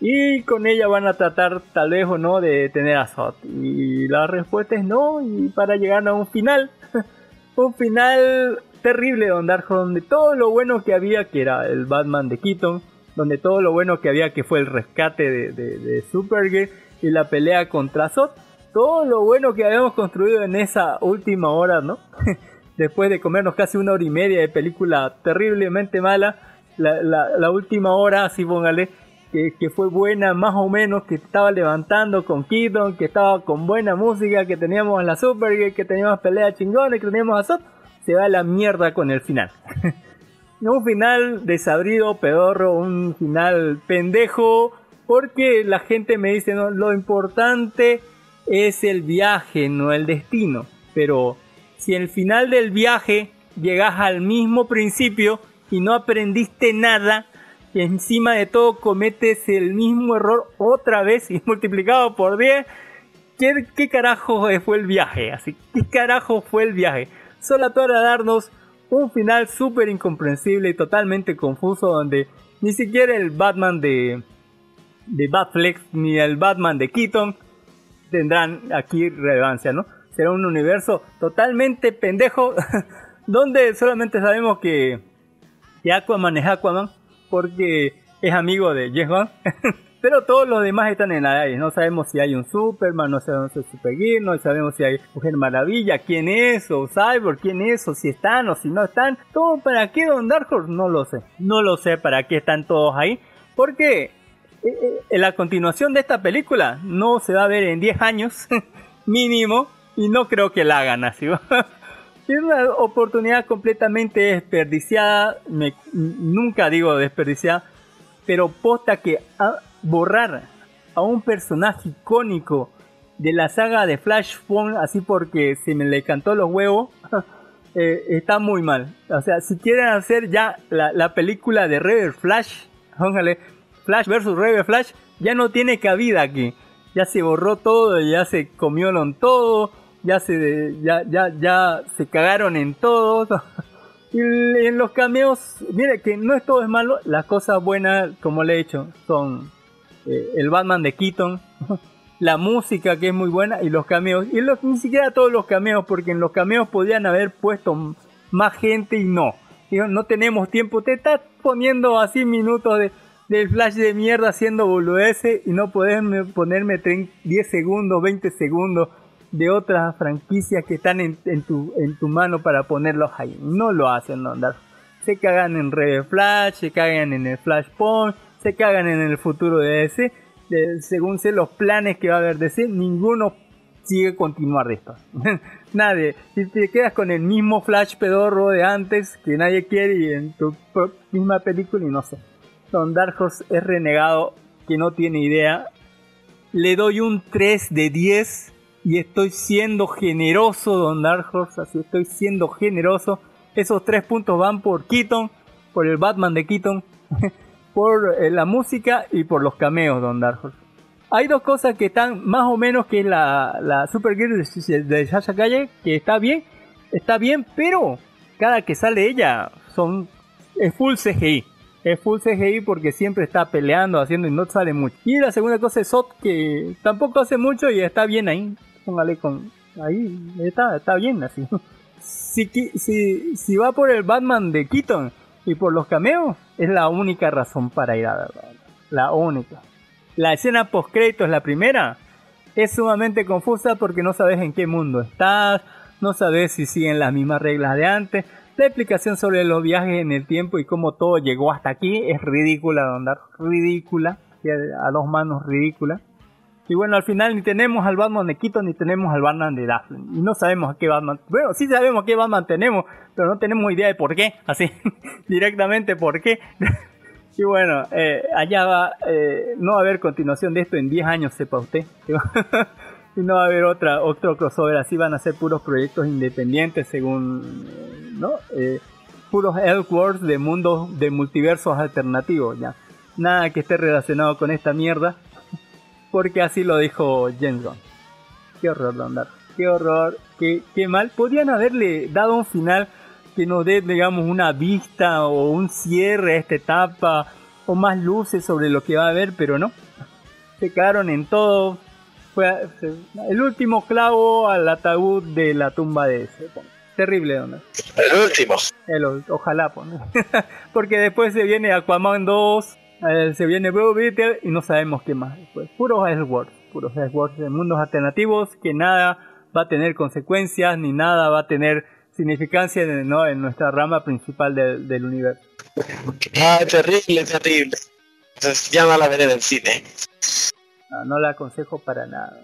Y con ella van a tratar tal vez o no de tener a Zod. Y la respuesta es no, y para llegar a un final, un final terrible Don Darjo, donde todo lo bueno que había, que era el Batman de Keaton, donde todo lo bueno que había, que fue el rescate de, de, de Supergirl y la pelea contra Zod, todo lo bueno que habíamos construido en esa última hora, ¿no? Después de comernos casi una hora y media de película terriblemente mala, la, la, la última hora, así póngale, que, que fue buena más o menos, que estaba levantando con Keaton, que estaba con buena música, que teníamos a la Supergirl, que teníamos peleas chingones, que teníamos a Zod, se va a la mierda con el final. un final desabrido, pedorro, un final pendejo, porque la gente me dice, no, lo importante es el viaje, no el destino. Pero si el final del viaje llegas al mismo principio y no aprendiste nada, y encima de todo cometes el mismo error otra vez y multiplicado por 10, ¿qué, qué carajo fue el viaje? Así, ¿qué carajo fue el viaje? Solo para darnos un final súper incomprensible y totalmente confuso donde ni siquiera el Batman de, de Batflex ni el Batman de Keaton tendrán aquí relevancia, ¿no? Será un universo totalmente pendejo donde solamente sabemos que, que Aquaman es Aquaman porque es amigo de Gunn. Pero todos los demás están en la. No sabemos si hay un Superman, no sabemos si hay Supergirl, no sabemos si hay Mujer Maravilla, quién es, o Cyborg, quién es, o si están, o si no están. ¿Todo para qué Don Dark? No lo sé. No lo sé para qué están todos ahí. Porque eh, eh, la continuación de esta película no se va a ver en 10 años mínimo. Y no creo que la hagan así. Es una oportunidad completamente desperdiciada. Me, nunca digo desperdiciada. Pero posta que a, borrar a un personaje icónico de la saga de Flashpoint así porque se me le cantó los huevos. eh, está muy mal. O sea, si quieren hacer ya la, la película de River Flash, póngale Flash versus River Flash, ya no tiene cabida aquí. Ya se borró todo, ya se comieron todo ya se ya ya ya se cagaron en todo. Y en los cameos mire que no es todo es malo las cosas buenas como le he dicho son eh, el Batman de Keaton la música que es muy buena y los cameos y los, ni siquiera todos los cameos porque en los cameos podían haber puesto más gente y no. No tenemos tiempo te estás poniendo así minutos de del flash de mierda haciendo boludeces y no poderme ponerme 10 segundos 20 segundos de otras franquicias que están en, tu, en tu mano para ponerlos ahí. No lo hacen, no, andar. Se cagan en Red Flash, se cagan en el Flashpoint, se cagan en el futuro de DC. Según sé los planes que va a haber DC, ninguno sigue continuar de esto. nadie. Si te quedas con el mismo Flash pedorro de antes que nadie quiere y en tu misma película y no sé. Don Dark Horse es renegado que no tiene idea. Le doy un 3 de 10 y estoy siendo generoso, Don Dark Horse, así estoy siendo generoso. Esos tres puntos van por Keaton, por el Batman de Keaton, por eh, la música y por los cameos, Don Dark Horse. Hay dos cosas que están más o menos, que es la, la Supergirl de, de Sasha Calle, que está bien, está bien, pero cada que sale ella son es full CGI. Es full CGI porque siempre está peleando, haciendo y no sale mucho. Y la segunda cosa es Sot, que tampoco hace mucho y está bien ahí póngale con ahí está está bien así si, si, si va por el Batman de Keaton y por los cameos es la única razón para ir a verlo la única la escena post crédito es la primera es sumamente confusa porque no sabes en qué mundo estás, no sabes si siguen las mismas reglas de antes. La explicación sobre los viajes en el tiempo y cómo todo llegó hasta aquí es ridícula, andar ridícula, a dos manos ridícula. Y bueno, al final ni tenemos al Batman de Quito ni tenemos al Batman de Daphne. Y no sabemos a qué Batman. Bueno, sí sabemos a qué Batman tenemos, pero no tenemos idea de por qué. Así, directamente por qué. y bueno, eh, allá va. Eh, no va a haber continuación de esto en 10 años, sepa usted. y no va a haber otra, otro crossover. Así van a ser puros proyectos independientes, según. ¿No? Eh, puros Elseworlds de mundos, de multiversos alternativos, ya. Nada que esté relacionado con esta mierda porque así lo dijo James Gunn. Qué horror, Don Qué horror, qué, qué mal. Podrían haberle dado un final que nos dé, digamos, una vista o un cierre a esta etapa o más luces sobre lo que va a haber, pero no. Se quedaron en todo. Fue el último clavo al ataúd de la tumba de ese. Terrible, Don El último. El, ojalá, porque después se viene Aquaman 2, eh, se viene Blue Beetle y no sabemos qué más después. Puros Edgeworth, puros Edgeworth de mundos alternativos que nada va a tener consecuencias ni nada va a tener significancia en, ¿no? en nuestra rama principal del universo. Ah, terrible, terrible. ya no la veré en el cine. No, la aconsejo para nada.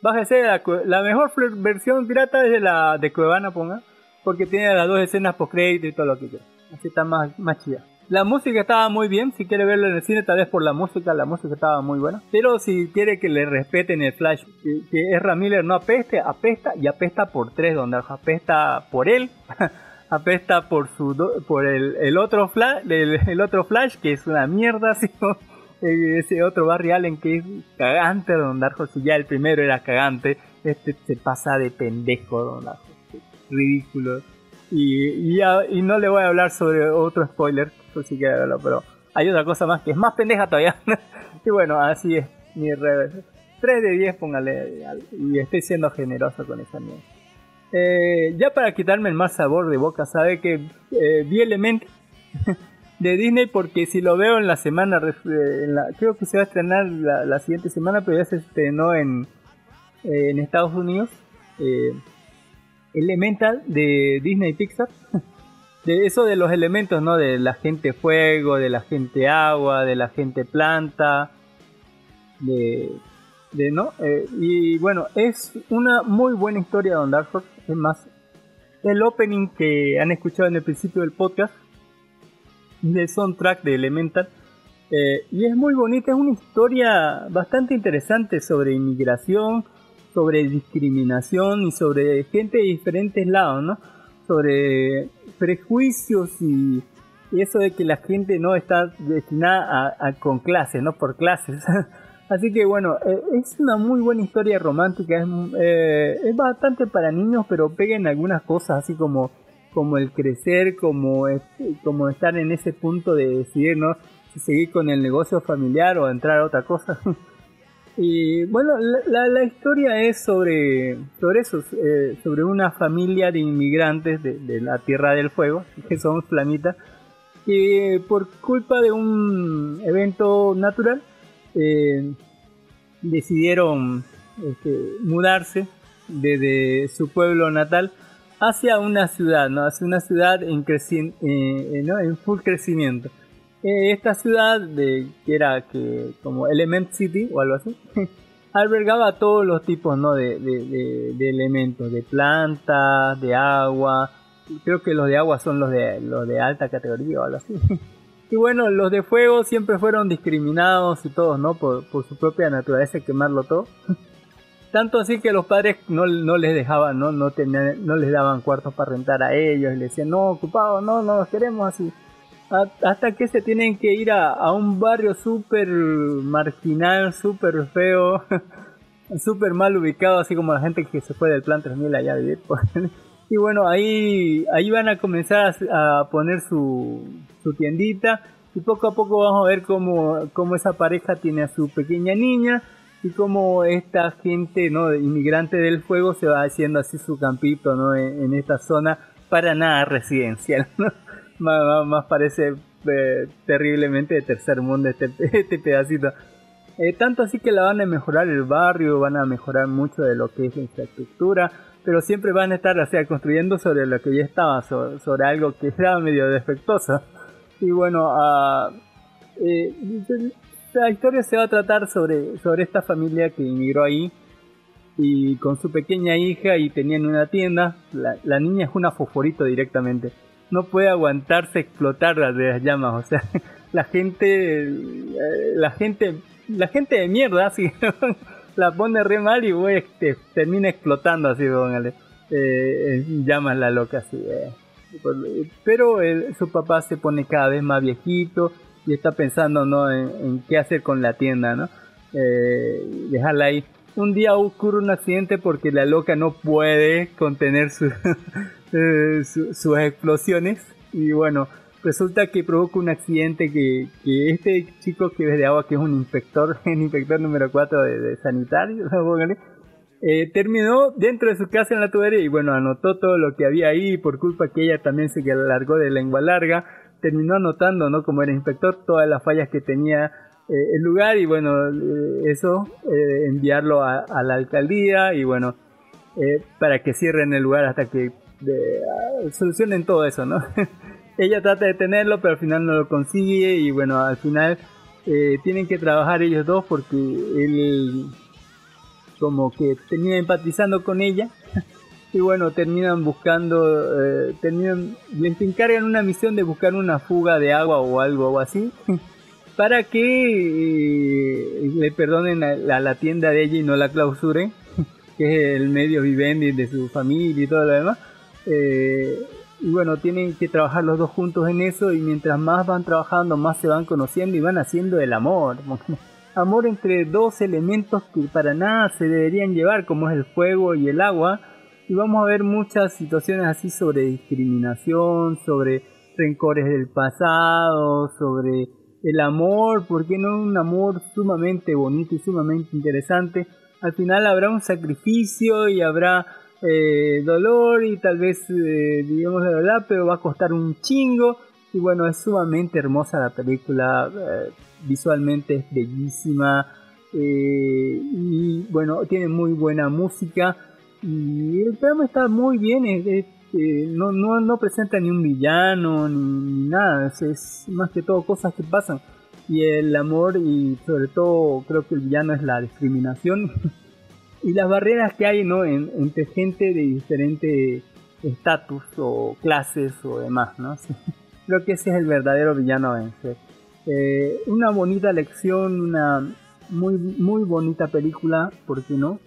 Bájese la, la mejor versión pirata es de la de Cuevana, ponga, porque tiene las dos escenas post crédito y todo lo que quiera. Así está más, más chida. La música estaba muy bien, si quiere verlo en el cine tal vez por la música, la música estaba muy buena. Pero si quiere que le respeten el Flash, que, que Ezra Miller no apeste, apesta y apesta por tres, donde apesta por él, apesta por su por el, otro Flash, el, otro Flash que es una mierda, así, ese otro Barry Allen que es cagante, Don Darjo, si ya el primero era cagante, este se pasa de pendejo, Don ridículo. Y, y, no le voy a hablar sobre otro spoiler, pues si quiere verlo, pero hay otra cosa más que es más pendeja todavía. y bueno, así es mi revés. 3 de 10, póngale, y estoy siendo generoso con esa mierda. Eh, ya para quitarme el más sabor de boca, sabe que eh, vi Element de Disney porque si lo veo en la semana, eh, creo que se va a estrenar la, siguiente semana, pero ya se estrenó en, en Estados Unidos. Elemental de Disney Pixar. De eso de los elementos, ¿no? De la gente fuego, de la gente agua, de la gente planta, de, ¿no? Eh, y bueno, es una muy buena historia Don Dark. Es más, el opening que han escuchado en el principio del podcast, del soundtrack de Elemental, eh, y es muy bonita, es una historia bastante interesante sobre inmigración, sobre discriminación y sobre gente de diferentes lados, ¿no? Sobre prejuicios y, eso de que la gente no está destinada a, con clases, no por clases. Así que bueno, eh, es una muy buena historia romántica, es, eh, es bastante para niños, pero pega en algunas cosas, así como, como el crecer, como, como estar en ese punto de decidir, ¿no? Si seguir con el negocio familiar o entrar a otra cosa. Y bueno, la, la, historia es sobre, sobre eso, eh, sobre una familia de inmigrantes de, la Tierra del Fuego, que son flamitas, que por culpa de un evento natural eh, decidieron este, mudarse desde su pueblo natal hacia una ciudad, ¿no? hacia una ciudad en, eh, ¿no? en full crecimiento. Eh, esta ciudad de que era que como Element City o algo así albergaba todos los tipos ¿no? de, de, elementos de plantas de agua. Creo que los de agua son los de los de alta categoría o algo así. Y bueno los de fuego siempre fueron discriminados y todos no por, por su propia naturaleza quemarlo todo. Tanto así que los padres no, no les dejaban no no tenían, no les daban cuartos para rentar a ellos y les decían no ocupados no no los queremos así hasta que se tienen que ir a, un barrio súper marginal, súper feo, súper mal ubicado, así como la gente que se fue del plan 3000 allá a vivir. y bueno, ahí, ahí van a comenzar a, poner su, su, tiendita y poco a poco vamos a ver cómo, cómo esa pareja tiene a su pequeña niña y cómo esta gente no inmigrante del fuego se va haciendo así su campito ¿no? en, en esta zona para nada residencial. ¿no? Más, parece eh, terriblemente de tercer mundo este, este pedacito. Eh, tanto así que la van a mejorar el barrio, van a mejorar mucho de lo que es la infraestructura, pero siempre van a estar o sea, construyendo sobre lo que ya estaba, sobre, algo que era medio defectuoso. Y bueno, ah, eh, la historia se va a tratar sobre, sobre esta familia que inmigró ahí y con su pequeña hija y tenían una tienda. La, la niña es una fosforito directamente. No puede aguantarse explotar las de las llamas. O sea, la gente, eh, la gente, la gente de mierda, así la pone re mal y güey, este, termina explotando así, póngale. Eh, llamas la loca así. eh. Pero él- su papá se pone cada vez más viejito y está pensando ¿no? en, en qué hacer con la tienda, ¿no? Eh, dejarla ahí. Un día ocurre un accidente porque la loca no puede contener su- eh, su- sus explosiones y bueno, resulta que provoca un accidente que, este chico que es de agua, que es un inspector, el inspector número 4 de, de sanitario, eh, terminó dentro de su casa en la tubería y bueno, anotó todo lo que había ahí por culpa que ella también se largó de lengua larga, terminó anotando, ¿no? Como era inspector, todas las fallas que tenía eh, el lugar y bueno, eh, eso, enviarlo a, a la alcaldía y bueno, para que cierren el lugar hasta que de- ah, solucionen todo eso, ¿no? ella trata de tenerlo, pero al final no lo consigue y bueno, al final eh, tienen que trabajar ellos dos porque él como que termina empatizando con ella y bueno, terminan buscando, eh, terminan, les encargan una misión de buscar una fuga de agua o algo así para que eh, le perdonen a, a la tienda de ella y no la clausuren, que es el medio vivendi de su familia y todo lo demás. Eh, y bueno, tienen que trabajar los dos juntos en eso y mientras más van trabajando, más se van conociendo y van haciendo el amor. Amor entre dos elementos que para nada se deberían llevar, como es el fuego y el agua. Y vamos a ver muchas situaciones así sobre discriminación, sobre rencores del pasado, sobre el amor, ¿por qué no un amor sumamente bonito y sumamente interesante? Al final habrá un sacrificio y habrá eh, dolor y tal vez eh, digamos la verdad, pero va a costar un chingo. Y bueno, es sumamente hermosa la película, eh, visualmente es bellísima eh, y bueno, tiene muy buena música y el programa está muy bien, es- es, eh, no, no, no presenta ni un villano ni, nada, es, es más que todo cosas que pasan. Y el amor y sobre todo creo que el villano es la discriminación y las barreras que hay ¿no? En- entre gente de diferente estatus o clases o demás. ¿no? Sí. Creo que ese es el verdadero villano a vencer. Eh, una bonita lección, una muy, muy bonita película, ¿por qué no?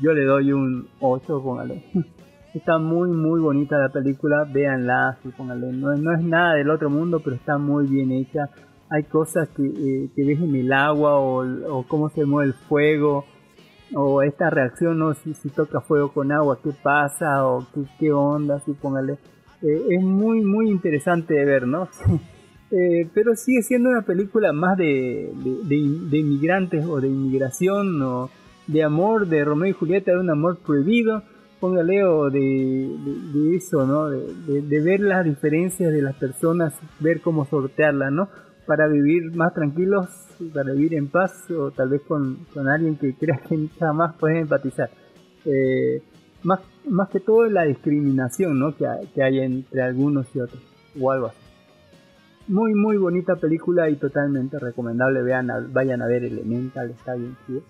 Yo le doy un 8, póngale. Está muy, muy bonita la película, véanla, sí, póngale. No, no es nada del otro mundo, pero está muy bien hecha. Hay cosas que, eh, que ves en el agua o, o cómo se mueve el fuego o esta reacción, no si, si toca fuego con agua, qué pasa o qué, qué onda, así póngale. Eh, es muy, muy interesante de ver, ¿no? Eh, pero sigue siendo una película más de, de, de- de inmigrantes o de inmigración o de amor, de Romeo y Julieta, de un amor prohibido, póngale, o de, eso, ¿no? De ver las diferencias de las personas, ver cómo sortearlas, ¿no? Para vivir más tranquilos, para vivir en paz, o tal vez con, con alguien que creas que jamás puedes empatizar. Eh, más, más que todo la discriminación, ¿no? Que que hay entre algunos y otros, o algo así. Muy, muy bonita película y totalmente recomendable. Vean, a- vayan a ver Elemental, está bien chido.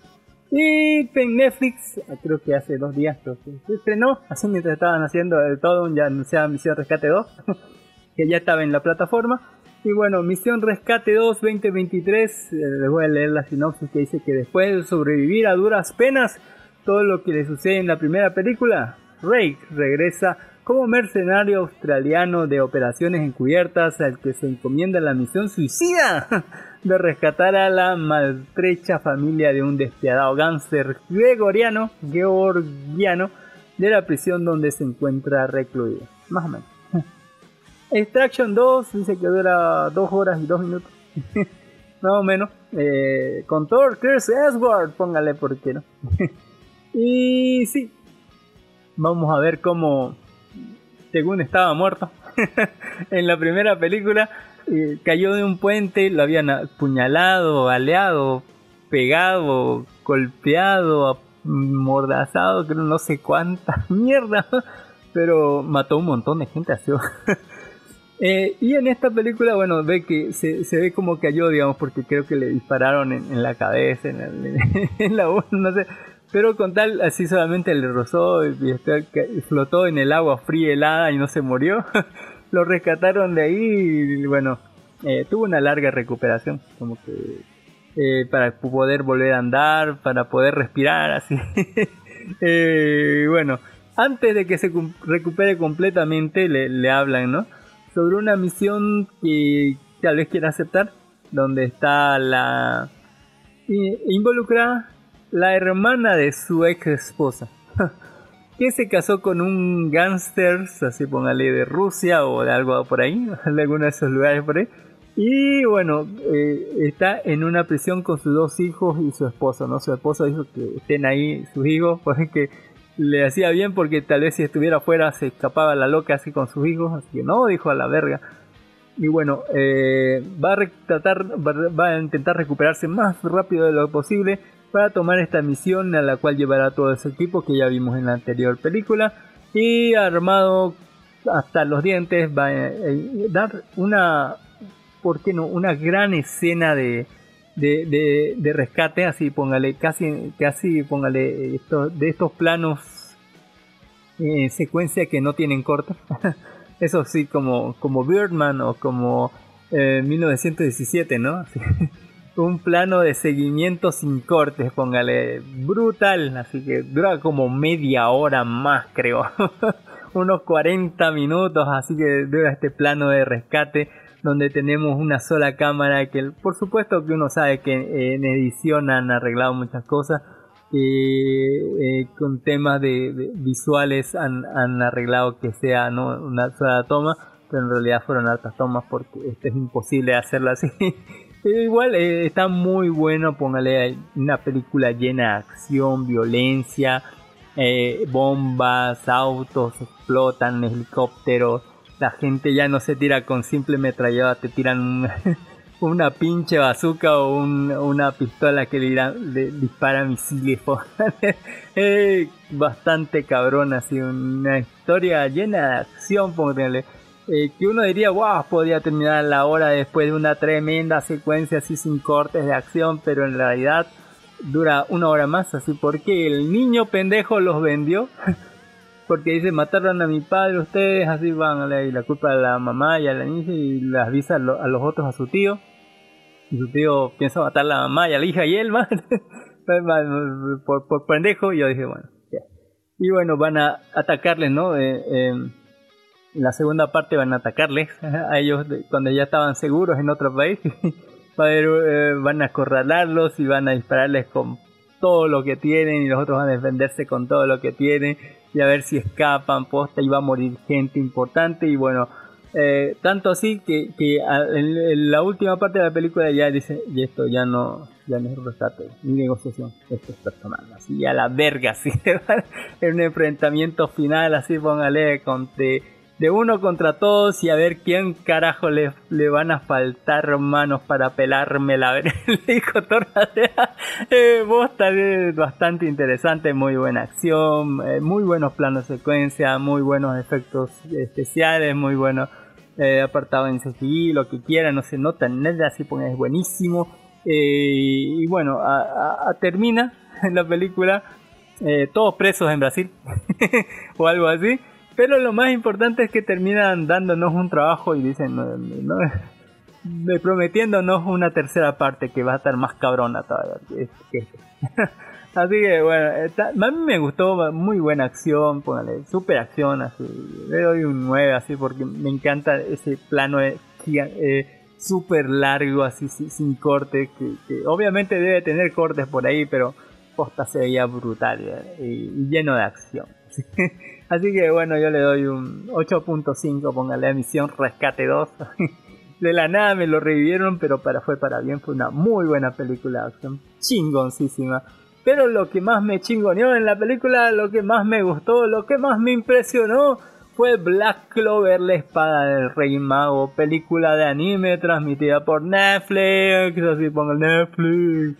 Y en Netflix, creo que hace dos días que se estrenó, así mientras estaban haciendo el todo, ya anunciaba Misión Rescate 2, que ya estaba en la plataforma. Y bueno, Misión Rescate 2 2023, eh, les voy a leer la sinopsis que dice que después de sobrevivir a duras penas todo lo que le sucede en la primera película, Rake regresa como mercenario australiano de operaciones encubiertas al que se encomienda la misión suicida de rescatar a la maltrecha familia de un despiadado gánster gregoriano, georgiano, de la prisión donde se encuentra recluido. Más o menos. Extraction 2 dice que dura 2 horas y 2 minutos. Más o menos. Eh, con Thor, Chris Edward, póngale por qué no. y sí, vamos a ver cómo, según estaba muerto en la primera película, eh, cayó de un puente, lo habían apuñalado, baleado, pegado, golpeado, mordazado, creo no sé cuánta mierda, pero mató un montón de gente así. Eh, y en esta película, bueno, ve que se, se, ve como cayó, digamos, porque creo que le dispararon en, la cabeza, en, en la no sé. Pero con tal, así solamente le rozó y flotó en el agua fría helada y no se murió. Lo rescataron de ahí y bueno, eh, tuvo una larga recuperación, como que eh, para poder volver a andar, para poder respirar, así. eh, bueno, antes de que se recupere completamente, le, le hablan, ¿no? Sobre una misión que tal vez quiera aceptar, donde está la involucrada la hermana de su ex esposa, que se casó con un gángster, así póngale de Rusia o de algo por ahí, de alguno de esos lugares por ahí. Y bueno, eh, está en una prisión con sus dos hijos y su esposo, ¿no? Su esposo dijo que estén ahí sus hijos, porque le hacía bien porque tal vez si estuviera afuera se escapaba la loca así con sus hijos, así que no, dijo a la verga. Y bueno, eh, va, a tratar, va a intentar recuperarse más rápido de lo posible para tomar esta misión a la cual llevará todo ese equipo que ya vimos en la anterior película. Y armado hasta los dientes va a eh, dar una, ¿por qué no? Una gran escena de, de, de, rescate, así póngale, casi, casi póngale de estos planos en secuencia que no tienen corte. Eso sí, como, como Birdman o como 1917, eh, ¿no? Un plano de seguimiento sin cortes, póngale, brutal, así que dura como media hora más, creo. Unos 40 minutos, así que dura este plano de rescate donde tenemos una sola cámara que por supuesto que uno sabe que en edición han arreglado muchas cosas eh, con temas de, visuales han, han, arreglado que sea ¿no? una sola toma pero en realidad fueron hartas tomas porque esto es imposible hacerlo así igual eh, está muy bueno póngale una película llena de acción violencia eh, bombas autos explotan helicópteros la gente ya no se tira con simple metrallada, te tiran una pinche bazooka o una pistola que le, dispara misiles. bastante cabrón, así, una historia llena de acción, póngale. Eh, que uno diría, wow, podría terminar la hora después de una tremenda secuencia así sin cortes de acción, pero en realidad dura una hora más, así porque el niño pendejo los vendió. porque dice mataron a mi padre ustedes, así van a y la culpa a la mamá y a la niña y las avisa a, los otros a su tío. Y su tío piensa matar a la mamá y a la hija y él, por, por pendejo. Y yo dije, bueno, ya. Y bueno, van a atacarles, ¿no? Eh, en la segunda parte van a atacarles a ellos cuando ya estaban seguros en otro país. Eh, van a acorralarlos y van a dispararles con todo lo que tienen y los otros van a defenderse con todo lo que tienen y a ver si escapan, posta, y va a morir gente importante y bueno, eh, tanto así que, que en, la última parte de la película ya dice, y esto ya no, ya no es rescate, ni negociación, esto es personal, así a la verga, así, en un enfrentamiento final, así póngale, con te de uno contra todos y a ver quién carajo le, le van a faltar manos para pelarme la le dijo Torra eh, vos también bastante interesante muy buena acción eh, muy buenos planos secuencia muy buenos efectos especiales muy buenos eh, apartado en CGI lo que quiera no se nota nada así pone es buenísimo. Eh, y bueno a, termina la película todos presos en Brasil o algo así pero lo más importante es que terminan dándonos un trabajo y dicen, no, prometiéndonos una tercera parte que va a estar más cabrona todavía. así que bueno, a mí me gustó, muy buena acción, póngale, super acción, así, le doy un 9 así porque me encanta ese plano eh, super largo, así sin corte, que, obviamente debe tener cortes por ahí, pero posta se veía brutal y, y lleno de acción. Así que bueno, yo le doy un 8.5, póngale a Misión Rescate 2. de la nada me lo revivieron, pero para fue para bien, fue una muy buena película de acción, chingoncísima. Pero lo que más me chingoneó en la película, lo que más me gustó, lo que más me impresionó fue Black Clover, la espada del rey mago, película de anime transmitida por Netflix, así pongo Netflix.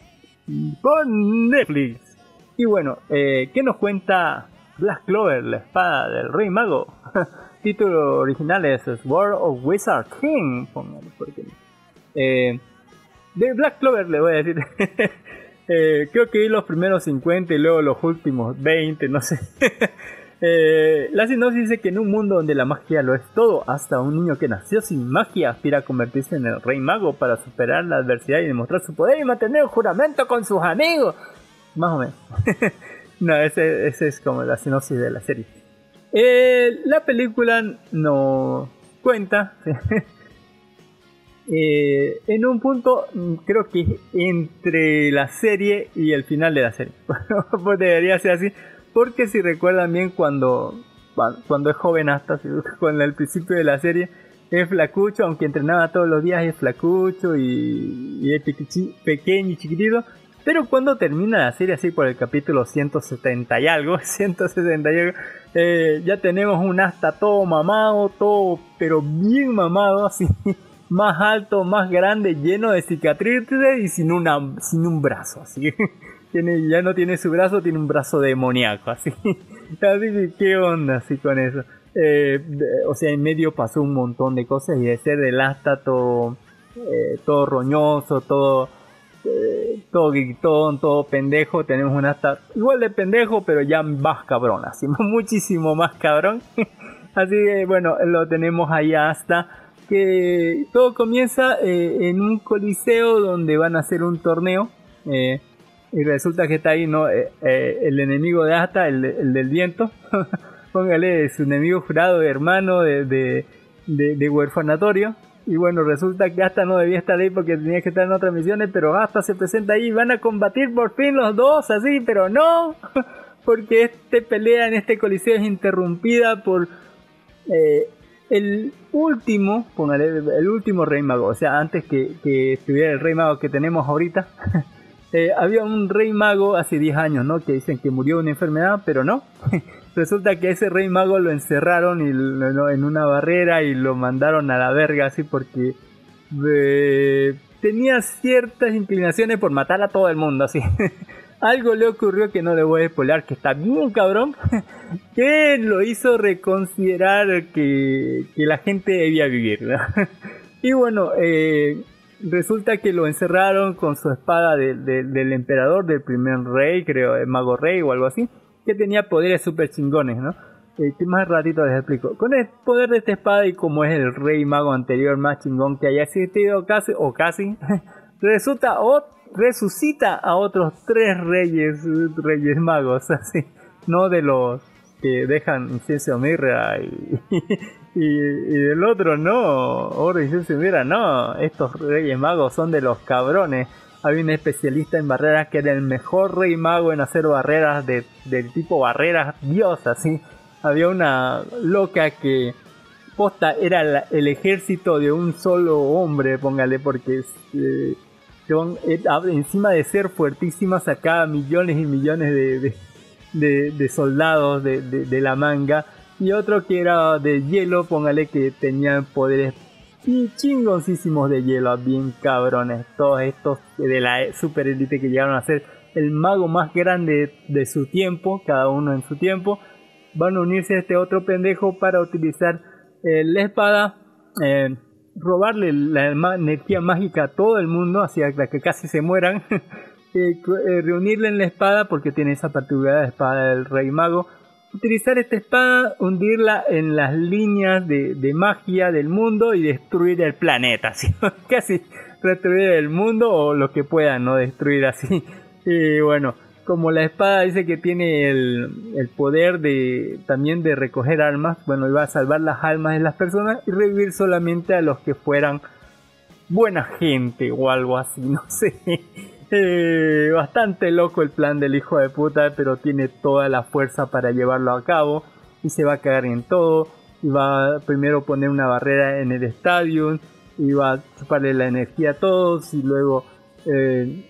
por Netflix. Y bueno, eh, ¿qué nos cuenta Black Clover, la espada del Rey Mago? Título original es Sword of Wizard King. Póngale, porque, eh, de Black Clover le voy a decir. Eh, creo que vi los primeros 50 y luego los últimos 20, no sé. Eh, la sinopsis dice que en un mundo donde la magia lo es todo, hasta un niño que nació sin magia aspira a convertirse en el rey mago para superar la adversidad y demostrar su poder y mantener el juramento con sus amigos. Más o menos. No, ese, es como la sinopsis de la serie. Eh, la película no cuenta eh, en un punto creo que entre la serie y el final de la serie. pues debería ser así porque si recuerdan bien cuando, cuando es joven hasta con el principio de la serie, es flacucho, aunque entrenaba todos los días es flacucho y, es pequeño y chiquitito. Pero cuando termina la serie, así por el capítulo 170 y algo, 170 y algo, eh, ya tenemos un asta todo mamado, todo, pero bien mamado, así, más alto, más grande, lleno de cicatrices y sin, una, sin un brazo, así. tiene, ya no tiene su brazo, tiene un brazo demoníaco, así. así ¿qué onda así con eso? Eh, o sea, en medio pasó un montón de cosas y de ser del asta todo, eh, todo roñoso, todo, eh, todo gritón, todo pendejo, tenemos un asta igual de pendejo, pero ya más cabrón, así, muchísimo más cabrón. así que bueno, lo tenemos ahí hasta que todo comienza en un coliseo donde van a hacer un torneo. Eh, y resulta que está ahí no eh, eh, el enemigo de Asta, el, del viento. Póngale su enemigo jurado, hermano de, de, de, huerfanatorio. Y bueno, resulta que Asta no debía estar ahí porque tenía que estar en otras misiones, pero Asta se presenta ahí y van a combatir por fin los dos, así, pero no, porque este pelea en este coliseo es interrumpida por eh, el último, póngale, el último rey mago, o sea, antes que, que estuviera el rey mago que tenemos ahorita. Eh, había un rey mago hace 10 años, ¿no? Que dicen que murió de una enfermedad, pero no. Resulta que ese rey mago lo encerraron y en una barrera y lo mandaron a la verga, así porque eh, tenía ciertas inclinaciones por matar a todo el mundo, así. Algo le ocurrió que no le voy a spoiler, que está bien cabrón, que lo hizo reconsiderar que, que la gente debía vivir. y bueno, eh, resulta que lo encerraron con su espada del emperador, del primer rey, creo, el mago rey o algo así, que tenía poderes super chingones, ¿no? Eh, más ratito les explico. Con el poder de esta espada y como es el rey mago anterior más chingón que haya existido casi, o casi, resulta o resucita a otros tres reyes, reyes magos, así, no de los que dejan incienso mirra y, y, del otro no, oro y mira, no, estos reyes magos son de los cabrones. Había un especialista en barreras que era el mejor rey mago en hacer barreras de, del tipo barreras dios, así. Había una loca que posta era el ejército de un solo hombre, póngale, porque eh, eh, encima de ser fuertísima sacaba millones y millones de, de, de soldados de, de la manga y otro que era de hielo, póngale que tenían poderes chingoncísimos de hielo, bien cabrones. Todos estos de la super élite que llegaron a ser el mago más grande de su tiempo, cada uno en su tiempo, van a unirse a este otro pendejo para utilizar eh, la espada, eh, robarle la energía mágica a todo el mundo, hacia que casi se mueran, eh, reunirle en la espada porque tiene esa particularidad de espada del rey mago utilizar esta espada, hundirla en las líneas de, magia del mundo y destruir el planeta, ¿sí? casi destruir el mundo o lo que pueda, no destruir así. Y bueno, como la espada dice que tiene el, poder de también de recoger almas, bueno, iba a salvar las almas de las personas y revivir solamente a los que fueran buena gente o algo así, no sé. Eh, bastante loco el plan del hijo de puta, pero tiene toda la fuerza para llevarlo a cabo y se va a cagar en todo. Y va a primero poner una barrera en el estadio y va a chuparle la energía a todos y luego eh,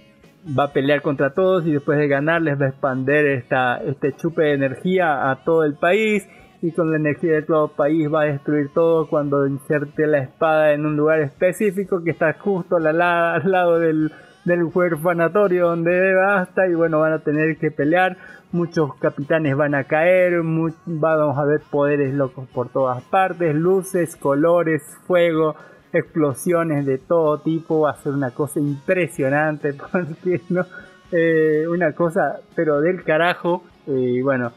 va a pelear contra todos y después de ganar les va a expander esta, este chupe de energía a todo el país y con la energía de todo el país va a destruir todo cuando inserte la espada en un lugar específico que está justo al lado del, del huerfanatorio donde basta y bueno, van a tener que pelear. Muchos capitanes van a caer, vamos a ver poderes locos por todas partes, luces, colores, fuego, explosiones de todo tipo. Va a ser una cosa impresionante porque no, Eh, una cosa, pero del carajo. eh, Y bueno,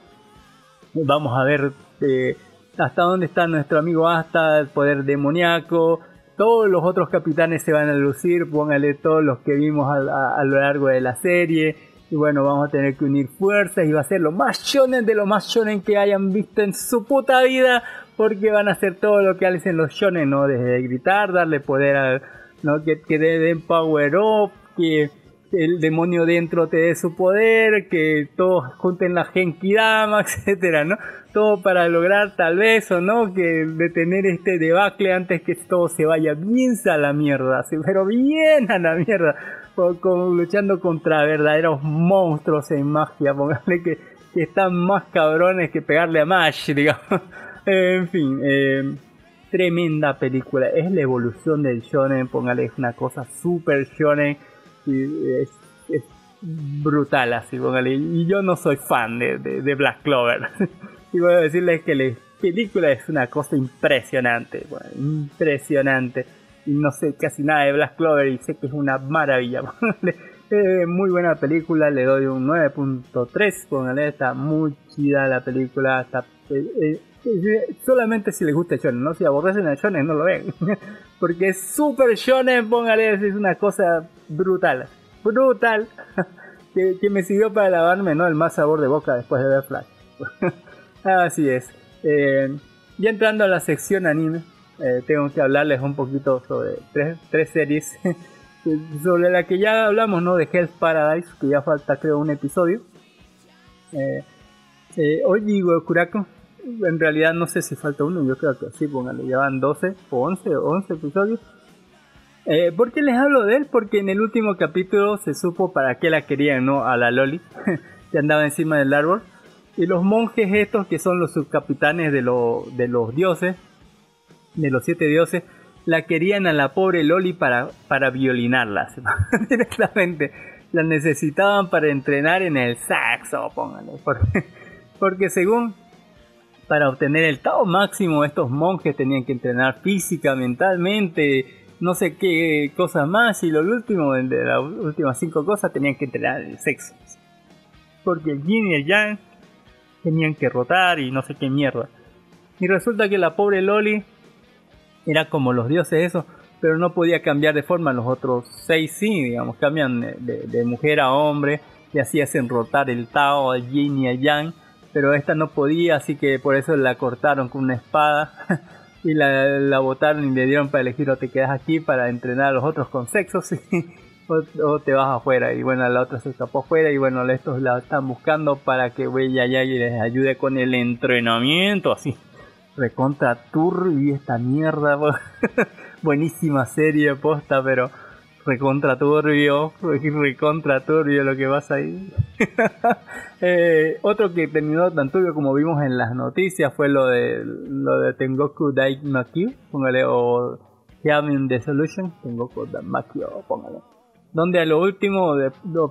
vamos a ver eh, hasta dónde está nuestro amigo Asta, el poder demoníaco. Todos los otros capitanes se van a lucir, póngale todos los que vimos a, a- lo largo de la serie. Y bueno, vamos a tener que unir fuerzas y va a ser lo más shonen de lo más shonen que hayan visto en su puta vida. Porque van a hacer todo lo que hacen los shonen, ¿no? Desde gritar, darle poder al, ¿no? Que, que den power up, que el demonio dentro te dé su poder, que todos junten la Genki Dama, etcétera, ¿no? Todo para lograr tal vez o no que detener este debacle antes que todo se vaya bien a la mierda, pero bien a la mierda, luchando contra verdaderos monstruos en magia, póngale que, que están más cabrones que pegarle a Mash, digamos. en fin, eh, tremenda película. Es la evolución del shonen, póngale, es una cosa super shonen. Y es, es brutal así, póngale. Y yo no soy fan de, de- de Black Clover. y voy a decirles que la película es una cosa impresionante, bueno, impresionante. Y no sé casi nada de Black Clover y sé que es una maravilla. póngale. Eh, muy buena película, le doy un 9.3, póngale, está muy chida la película, está eh, eh, solamente si les gusta shonen, ¿no? Si aborrecen el shonen no lo ven. Porque es super shonen, póngale, es una cosa brutal. Brutal. que, que me sirvió para lavarme, ¿no? El más sabor de boca después de ver Flash. Así es. Eh, ya entrando a la sección anime, eh, tengo que hablarles un poquito sobre tres, tres series. sobre la que ya hablamos, ¿no? De Hell's Paradise, que ya falta creo un episodio. Eh, eh, digo Kurako, en realidad no sé si falta uno, yo creo que sí, póngale, ya van 12 o 11 o 11 episodios. Eh, ¿Por qué les hablo de él? Porque en el último capítulo se supo para qué la querían, ¿no? A la Loli, que andaba encima del árbol. Y los monjes estos, que son los subcapitanes de, lo- de los dioses, de los siete dioses, la querían a la pobre Loli para, para violinarla. Directamente. La necesitaban para entrenar en el saxo, póngale. Porque, porque según para obtener el Tao máximo, estos monjes tenían que entrenar física, mentalmente, no sé qué cosas más. Y lo último, de las últimas cinco cosas, tenían que entrenar el sexo. Porque el yin y el yang tenían que rotar y no sé qué mierda. Y resulta que la pobre Loli era como los dioses esos, pero no podía cambiar de forma. Los otros seis sí, digamos, cambian de, mujer a hombre y así hacen rotar el Tao, al yin y al yang. Pero esta no podía, así que por eso la cortaron con una espada y la, la botaron y le dieron para elegir o te quedas aquí para entrenar a los otros con sexo sí, o, te vas afuera. Y bueno, la otra se escapó afuera y bueno, estos la están buscando para que ella ya les ayude con el entrenamiento, así. Recontra turbio esta mierda, buenísima serie posta, pero recontra turbio, recontra turbio lo que pasa ahí. Eh, otro que terminó tan turbio como vimos en las noticias fue lo de lo de Tengoku Daimakyu, póngale, o Heaven the Solution, Tengoku Daimakyu, póngale. Donde a lo último,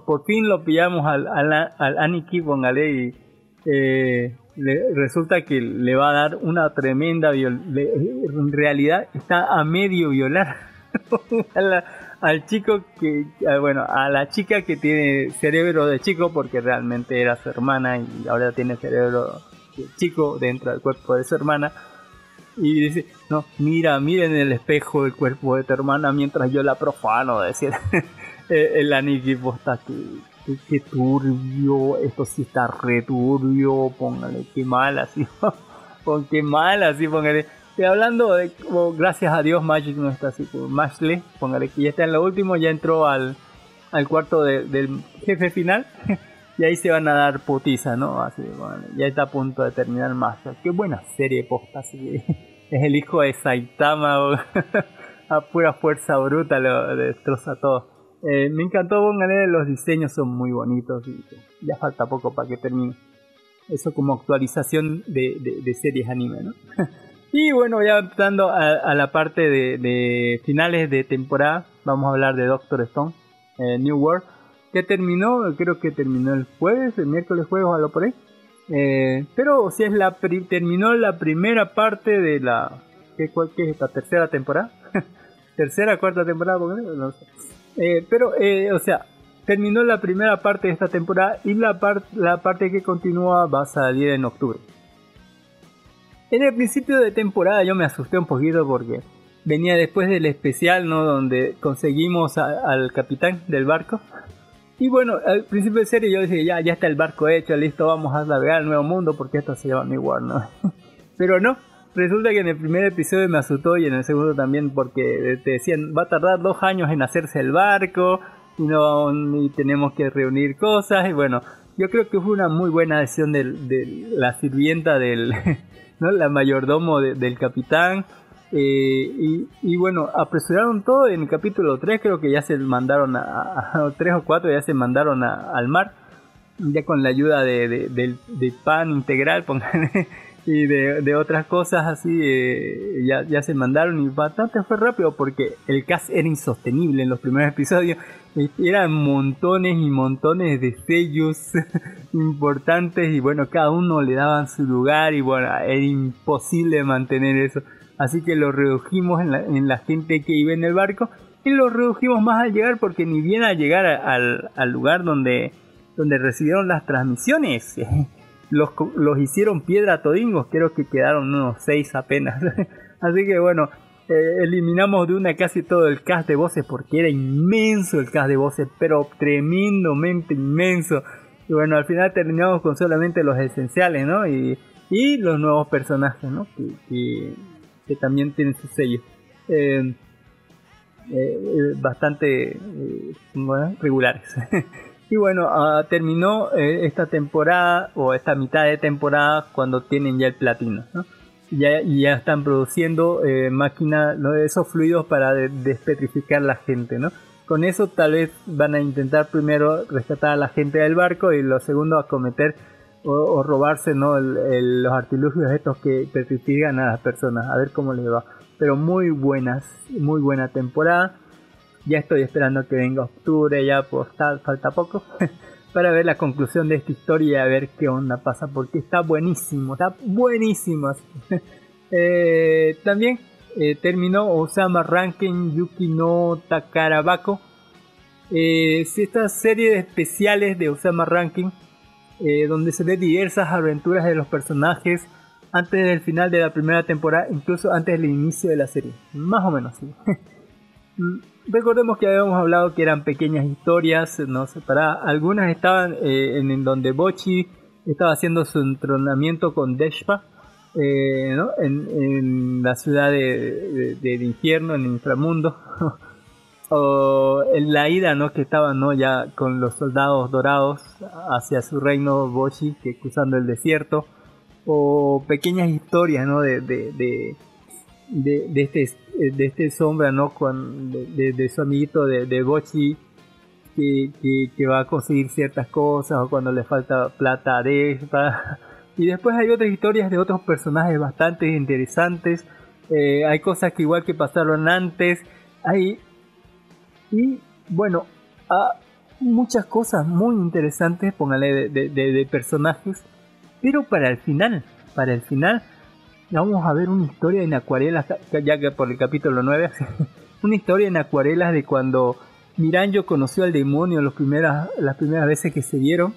por fin lo pillamos al, al, al Aniki, póngale, y eh, le- resulta que le va a dar una tremenda viol en realidad está a medio violar al chico que a- bueno a la chica que tiene cerebro de chico porque realmente era su hermana y ahora tiene cerebro de chico dentro del cuerpo de su hermana y dice no mira mira en el espejo el cuerpo de tu hermana mientras yo la profano decía el Aniki posta que Qué, qué turbio, esto sí está re turbio, póngale, qué mal así, pon qué mal así, póngale. Y hablando de, como, gracias a Dios, Magic no está así, como Mashley, póngale que ya está en lo último, ya entró al, al cuarto de- del jefe final, y ahí se van a dar putiza, ¿no? Así, póngale, ya está a punto de terminar Master. Qué buena serie posta, así que es el hijo de Saitama, a pura fuerza bruta lo destroza todo. Eh, me encantó Póngale, los diseños son muy bonitos y ya falta poco para que termine. Eso como actualización de, de- de series anime, ¿no? Y bueno, ya entrando a, la parte de, finales de temporada, vamos a hablar de Doctor Stone. eh, New World, que terminó, creo que terminó el jueves, el miércoles jueves o algo por ahí. Eh, pero o sea, es la pri- terminó la primera parte de la... ¿Qué, cuál, qué es esta? ¿Tercera temporada? ¿Tercera, cuarta temporada? No sé. Eh, pero, eh, o sea, terminó la primera parte de esta temporada y la, par- la parte que continúa va a salir en octubre. En el principio de temporada yo me asusté un poquito porque venía después del especial, ¿no? Donde conseguimos al capitán del barco. Y bueno, al principio de serie yo dije, ya, ya está el barco hecho, listo, vamos a navegar al nuevo mundo porque esto se llama New ¿no? Pero no, resulta que en el primer episodio me asustó y en el segundo también porque te decían, va a tardar dos años en hacerse el barco y, no, y tenemos que reunir cosas y bueno, yo creo que fue una muy buena decisión de, de la sirvienta del, la mayordomo de- del capitán. Eh, y, bueno, apresuraron todo en el capítulo 3, creo que ya se mandaron a, a 3 o 4, ya se mandaron a- al mar, ya con la ayuda de, de- del- de pan integral, pónganle, y de, de otras cosas así, eh, ya, ya se mandaron y bastante fue rápido porque el cast era insostenible en los primeros episodios, Eh, eran montones y montones de sellos importantes y bueno, cada uno le daban su lugar y bueno, era imposible mantener eso. Así que lo redujimos en la, en la gente que iba en el barco y lo redujimos más al llegar porque ni bien al llegar al, al lugar donde, donde recibieron las transmisiones, los, los hicieron piedra todingos, creo que quedaron unos seis apenas. Así que bueno, eh, eliminamos de una casi todo el cast de voces porque era inmenso el cast de voces, pero tremendamente inmenso. Y bueno, al final terminamos con solamente los esenciales, ¿no? Y, y los nuevos personajes, ¿no? Que, que, que también tienen su sello. Eh, eh, eh, bastante eh, bueno, regulares. y bueno, ah, terminó eh, esta temporada o esta mitad de temporada cuando tienen ya el platino. ¿no? Ya, ya están produciendo eh, máquinas, ¿no? esos fluidos para de- despetrificar la gente. ¿no? Con eso tal vez van a intentar primero rescatar a la gente del barco y lo segundo acometer o, o robarse ¿no? El- el- los artilugios estos que petrifican a las personas. A ver cómo les va. Pero muy buenas, muy buena temporada. Ya estoy esperando que venga octubre, ya pues tal, falta poco. para ver la conclusión de esta historia y a ver qué onda pasa. Porque está buenísimo, está buenísimo. Eh, también eh, terminó Osama Rankin Yuki no Takarabako. Eh, es esta serie de especiales de Osama Rankin eh, donde se ve diversas aventuras de los personajes antes del final de la primera temporada, incluso antes del inicio de la serie. Más o menos, sí. Recordemos que habíamos hablado que eran pequeñas historias, no separadas. Algunas estaban eh, en, donde Bochi estaba haciendo su entrenamiento con Deshpa, eh, ¿no? en, en la ciudad de, de- del infierno, en el inframundo. o en la ida, ¿no? Que estaba, ¿no? Ya con los soldados dorados hacia su reino Bochi, que cruzando el desierto. O pequeñas historias, ¿no? De, de, de, de este, de este sombra, ¿no? Con, de, de- de su amiguito de, de. Que, que, va a conseguir ciertas cosas o cuando le falta plata a Despa. Y después hay otras historias de otros personajes bastante interesantes. Eh, hay cosas que igual que pasaron antes. Hay y bueno, ah, muchas cosas muy interesantes, póngale de, de- de- de personajes. Pero para el final, para el final, vamos a ver una historia en acuarelas, ya que por el capítulo 9, una historia en acuarelas de cuando Miranjo conoció al demonio los primeras, las primeras veces que se vieron.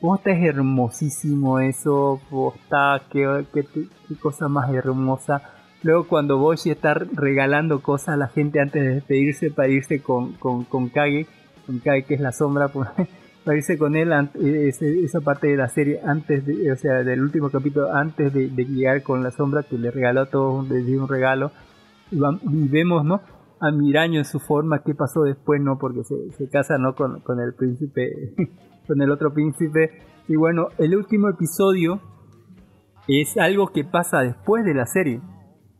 Posta es hermosísimo eso, posta, qué, qué, qué cosa más hermosa. Luego cuando Boshi está regalando cosas a la gente antes de despedirse para irse con, con, con Kage, con Kage que es la sombra, irse con él, ese- esa parte de la serie antes de, o sea, del último capítulo, antes de, de llegar con la sombra que le regaló a todos, le dio un regalo. Y, vam- y vemos, ¿no? A Miraño en su forma, qué pasó después, ¿no? Porque se, se casa, ¿no? Con, con el príncipe, con el otro príncipe. Y bueno, el último episodio es algo que pasa después de la serie.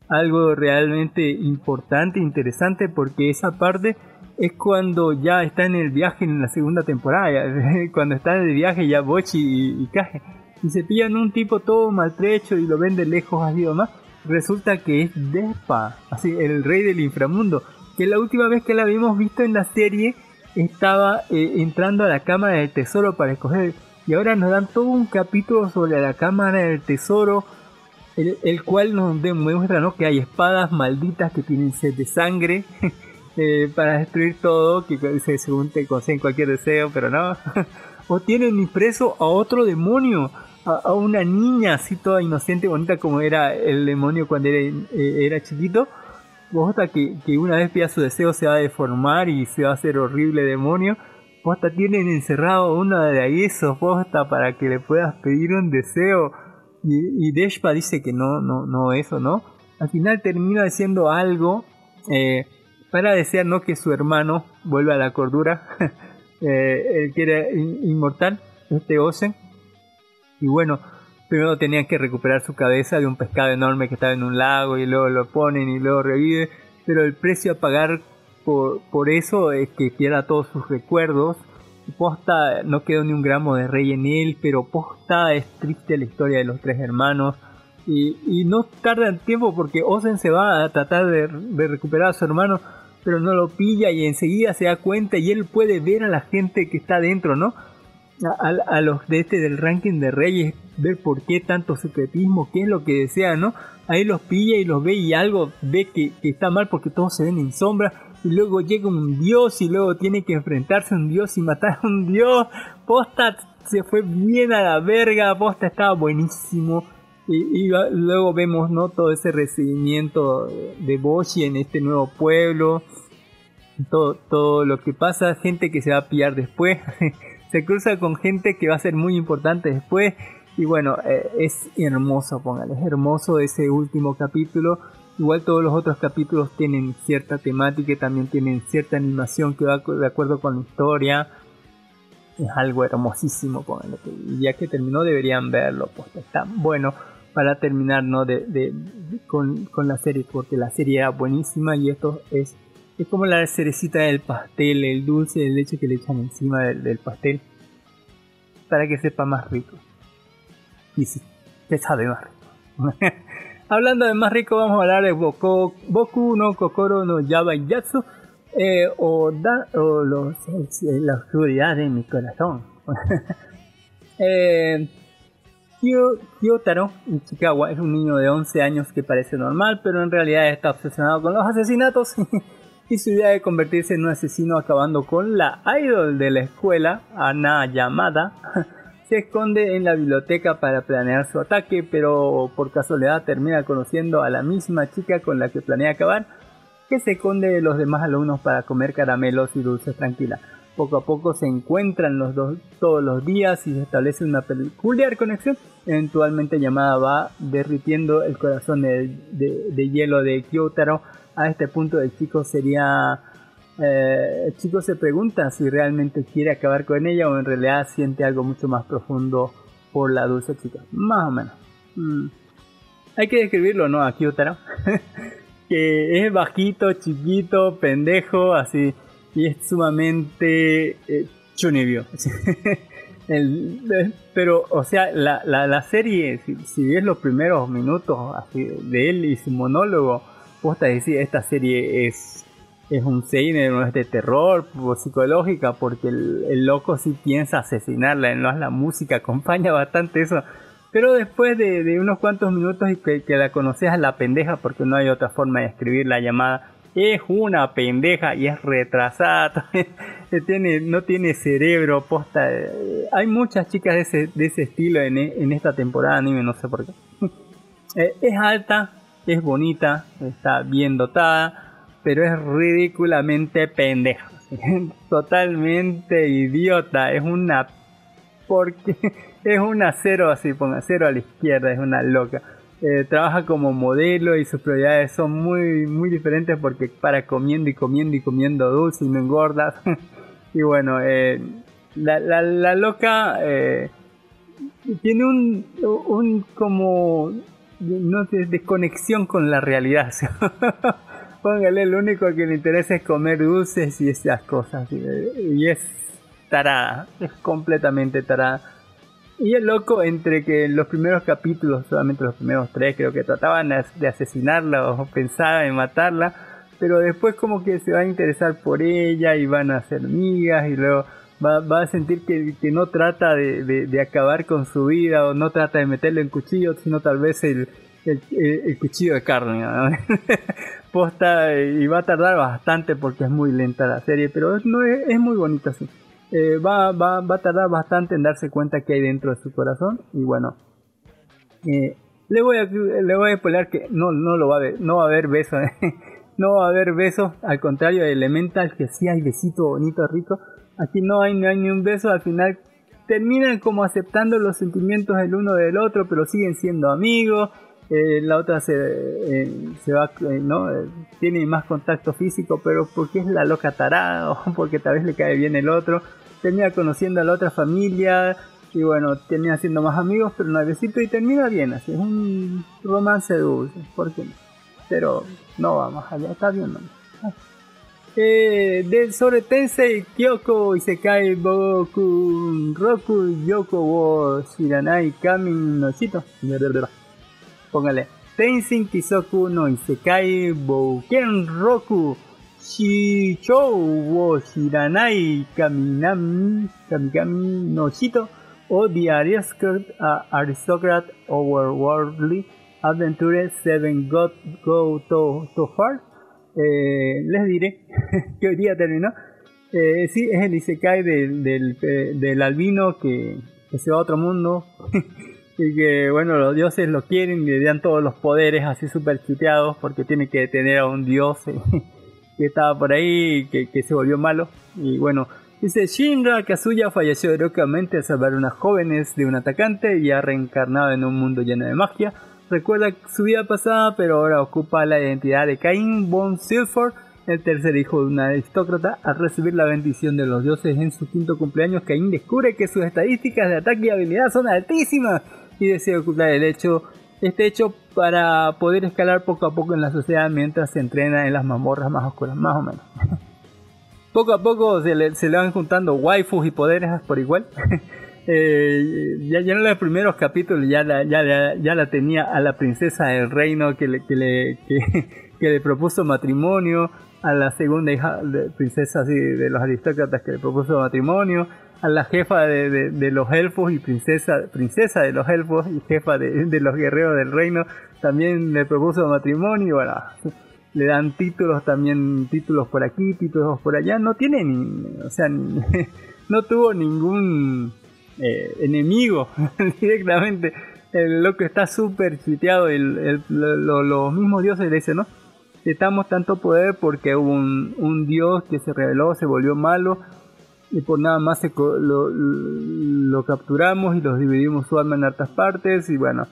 Algo realmente importante, interesante, porque esa parte es cuando ya está en el viaje en la segunda temporada. Cuando está en el viaje ya Bochi y, y. Y se pillan un tipo todo maltrecho y lo ven de lejos así o más. Resulta que es Despa, así, el rey del inframundo. Que la última vez que la habíamos visto en la serie estaba eh, entrando a la cámara del tesoro para escoger. Y ahora nos dan todo un capítulo sobre la cámara del tesoro, el, el cual nos demuestra ¿no? que hay espadas malditas que tienen sed de sangre eh, para destruir todo, que se, según te conceden cualquier deseo, pero no. o tienen impreso a otro demonio, a, a una niña así toda inocente, bonita como era el demonio cuando era, eh, era chiquito. Posta que, que una vez pida su deseo se va a deformar y se va a hacer horrible demonio. Posta tienen encerrado una de esos, posta, para que le puedas pedir un deseo. Y, y Deshpa dice que no, no, no, eso no. Al final termina diciendo algo eh, para desear no que su hermano vuelva a la cordura. eh, él quiere in- inmortal, este Ozen. Y bueno, primero tenían que recuperar su cabeza de un pescado enorme que estaba en un lago y luego lo ponen y luego revive. Pero el precio a pagar por, por eso es que pierda todos sus recuerdos. Posta no quedó ni un gramo de rey en él, pero posta es triste la historia de los tres hermanos. Y, y no tarda el tiempo porque Ozen se va a tratar de, de recuperar a su hermano, pero no lo pilla y enseguida se da cuenta y él puede ver a la gente que está dentro, ¿no? A, a- los de este del ranking de reyes, ver por qué tanto secretismo, qué es lo que desea, ¿no? Ahí los pilla y los ve y algo ve que, que está mal porque todos se ven en sombra. Y luego llega un dios y luego tiene que enfrentarse a un dios y matar a un dios. Posta se fue bien a la verga, Posta estaba buenísimo. Y, luego vemos ¿no? todo ese recibimiento de Boshi en este nuevo pueblo. Todo, todo lo que pasa, gente que se va a pillar después. se cruza con gente que va a ser muy importante después. Y bueno, eh, es hermoso, póngale, es hermoso ese último capítulo. Igual todos los otros capítulos tienen cierta temática y también tienen cierta animación que va de acuerdo con la historia. Es algo hermosísimo, póngale. ya que terminó deberían verlo, pues está bueno para terminar ¿no? de, de- con, con la serie, porque la serie era buenísima y esto es, es como la cerecita del pastel, el dulce de leche que le echan encima del, del pastel para que sepa más rico. Y sí, te sabe más rico. Hablando de más rico, vamos a hablar de Boku, Boku no Kokoro no Yaba Yatsu eh, o, da, o los, eh, la oscuridad de mi corazón. eh, Kyo- Kyotaro Ichikawa es un niño de 11 años que parece normal, pero en realidad está obsesionado con los asesinatos y su idea de convertirse en un asesino acabando con la idol de la escuela, Ana Yamada, se esconde en la biblioteca para planear su ataque, pero por casualidad termina conociendo a la misma chica con la que planea acabar, que se esconde de los demás alumnos para comer caramelos y dulces tranquila. Poco a poco se encuentran los dos todos los días y se establece una peculiar conexión. Eventualmente llamada va derritiendo el corazón de, de- hielo de Kyotaro. A este punto el chico sería... eh, el chico se pregunta si realmente quiere acabar con ella o en realidad siente algo mucho más profundo por la dulce chica. Más o menos. Mm. Hay que describirlo, ¿no? A Kyotaro. que es bajito, chiquito, pendejo, así. Y es sumamente eh, chunibio. El- eh, pero, o sea, la, la, la serie, si, si ves los primeros minutos así, de él y su monólogo, posta decir, esta serie es, es un seinen, no es de terror psicológica, porque el, el loco sí piensa asesinarla, ¿no? la música acompaña bastante eso. Pero después de, de unos cuantos minutos y que, que la conoces a la pendeja, porque no hay otra forma de escribir la llamada, es una pendeja y es retrasada, no tiene cerebro, eh, Hay muchas chicas de ese, de ese estilo en, esta temporada anime, no sé por qué. Eh, es alta, es bonita, está bien dotada, pero es ridículamente pendeja. Totalmente idiota, es una porque es una cero así, ponga cero a la izquierda, es una loca. Eh, trabaja como modelo y sus prioridades son muy muy diferentes porque para comiendo y comiendo y comiendo dulce y no engordas. y bueno, eh, la, la, loca eh, tiene un, un como no sé, desconexión con la realidad. Póngale, lo único que le interesa es comer dulces y esas cosas. Y, y es tarada, es completamente tarada. Y el loco, entre que los primeros capítulos, solamente los primeros tres, creo que trataban de asesinarla o pensaban en matarla, pero después como que se va a interesar por ella y van a ser amigas y luego va, a sentir que, que no trata de, de- acabar con su vida o no trata de meterle en cuchillo, sino tal vez el, el, cuchillo de carne. Posta eh, y va a tardar bastante porque es muy lenta la serie, pero no es, es muy bonita sí. Eh, va, va, va a tardar bastante en darse cuenta que hay dentro de su corazón y bueno, eh, le voy a le voy a spoiler que no no lo va a ver, no va a haber besos, no va a haber besos, al contrario de Elemental que sí hay besito bonito rico, aquí no hay, no hay ni un beso, al final terminan como aceptando los sentimientos el uno del otro, pero siguen siendo amigos. eh, la otra se, eh, se va, eh, ¿no? Tiene más contacto físico, pero porque es la loca tarada o porque tal vez le cae bien el otro. Termina conociendo a la otra familia y bueno, termina siendo más amigos, pero no hay besito y termina bien, así es un romance dulce, ¿por qué no? Pero no va más allá, está bien, ¿no? Eh, de, sobre Tensei Kyoko Isekai Boku Roku Yoko wo Shiranai Kamin no Shito Póngale Tenshin Kisoku no Isekai Bouken Roku Shichou wo Shiranai Kaminami Kamikami no Shito o The Aristocrat, Overworldly Adventure 7 Got Go to, to Far eh, les diré que hoy día terminó. Eh, sí, es el Isekai del, del, eh, del albino que, se va a otro mundo. Y que, bueno, los dioses lo quieren y le dan todos los poderes así super chiteados porque tiene que detener a un dios que estaba por ahí que, que se volvió malo. Y bueno, dice Shinra Kazuya falleció heroicamente al salvar a unas jóvenes de un atacante y ha reencarnado en un mundo lleno de magia recuerda su vida pasada, pero ahora ocupa la identidad de Cain von Silford, el tercer hijo de una aristócrata. Al recibir la bendición de los dioses en su quinto cumpleaños, Cain descubre que sus estadísticas de ataque y habilidad son altísimas y decide ocultar el hecho, este hecho para poder escalar poco a poco en la sociedad mientras se entrena en las mazmorras más oscuras, más o menos. poco a poco se le, se le van juntando waifus y poderes por igual. Eh, ya, ya en los primeros capítulos ya la, ya, la, ya la tenía a la princesa del reino que le, que le, que, que le propuso matrimonio, a la segunda hija de princesa así, de los aristócratas que le propuso matrimonio, a la jefa de, de, los elfos y princesa, princesa de los elfos y jefa de, de los guerreros del reino también le propuso matrimonio bueno, le dan títulos también, títulos por aquí, títulos por allá, no tiene ni, o sea, ni, no tuvo ningún eh, enemigo directamente. El loco está súper chiteado. El, el, lo, los mismos dioses le dicen, ¿no? Necesitamos tanto poder porque hubo un, un, dios que se reveló, se volvió malo. Y por nada más se, lo, lo, capturamos y los dividimos su alma en hartas partes. Y bueno,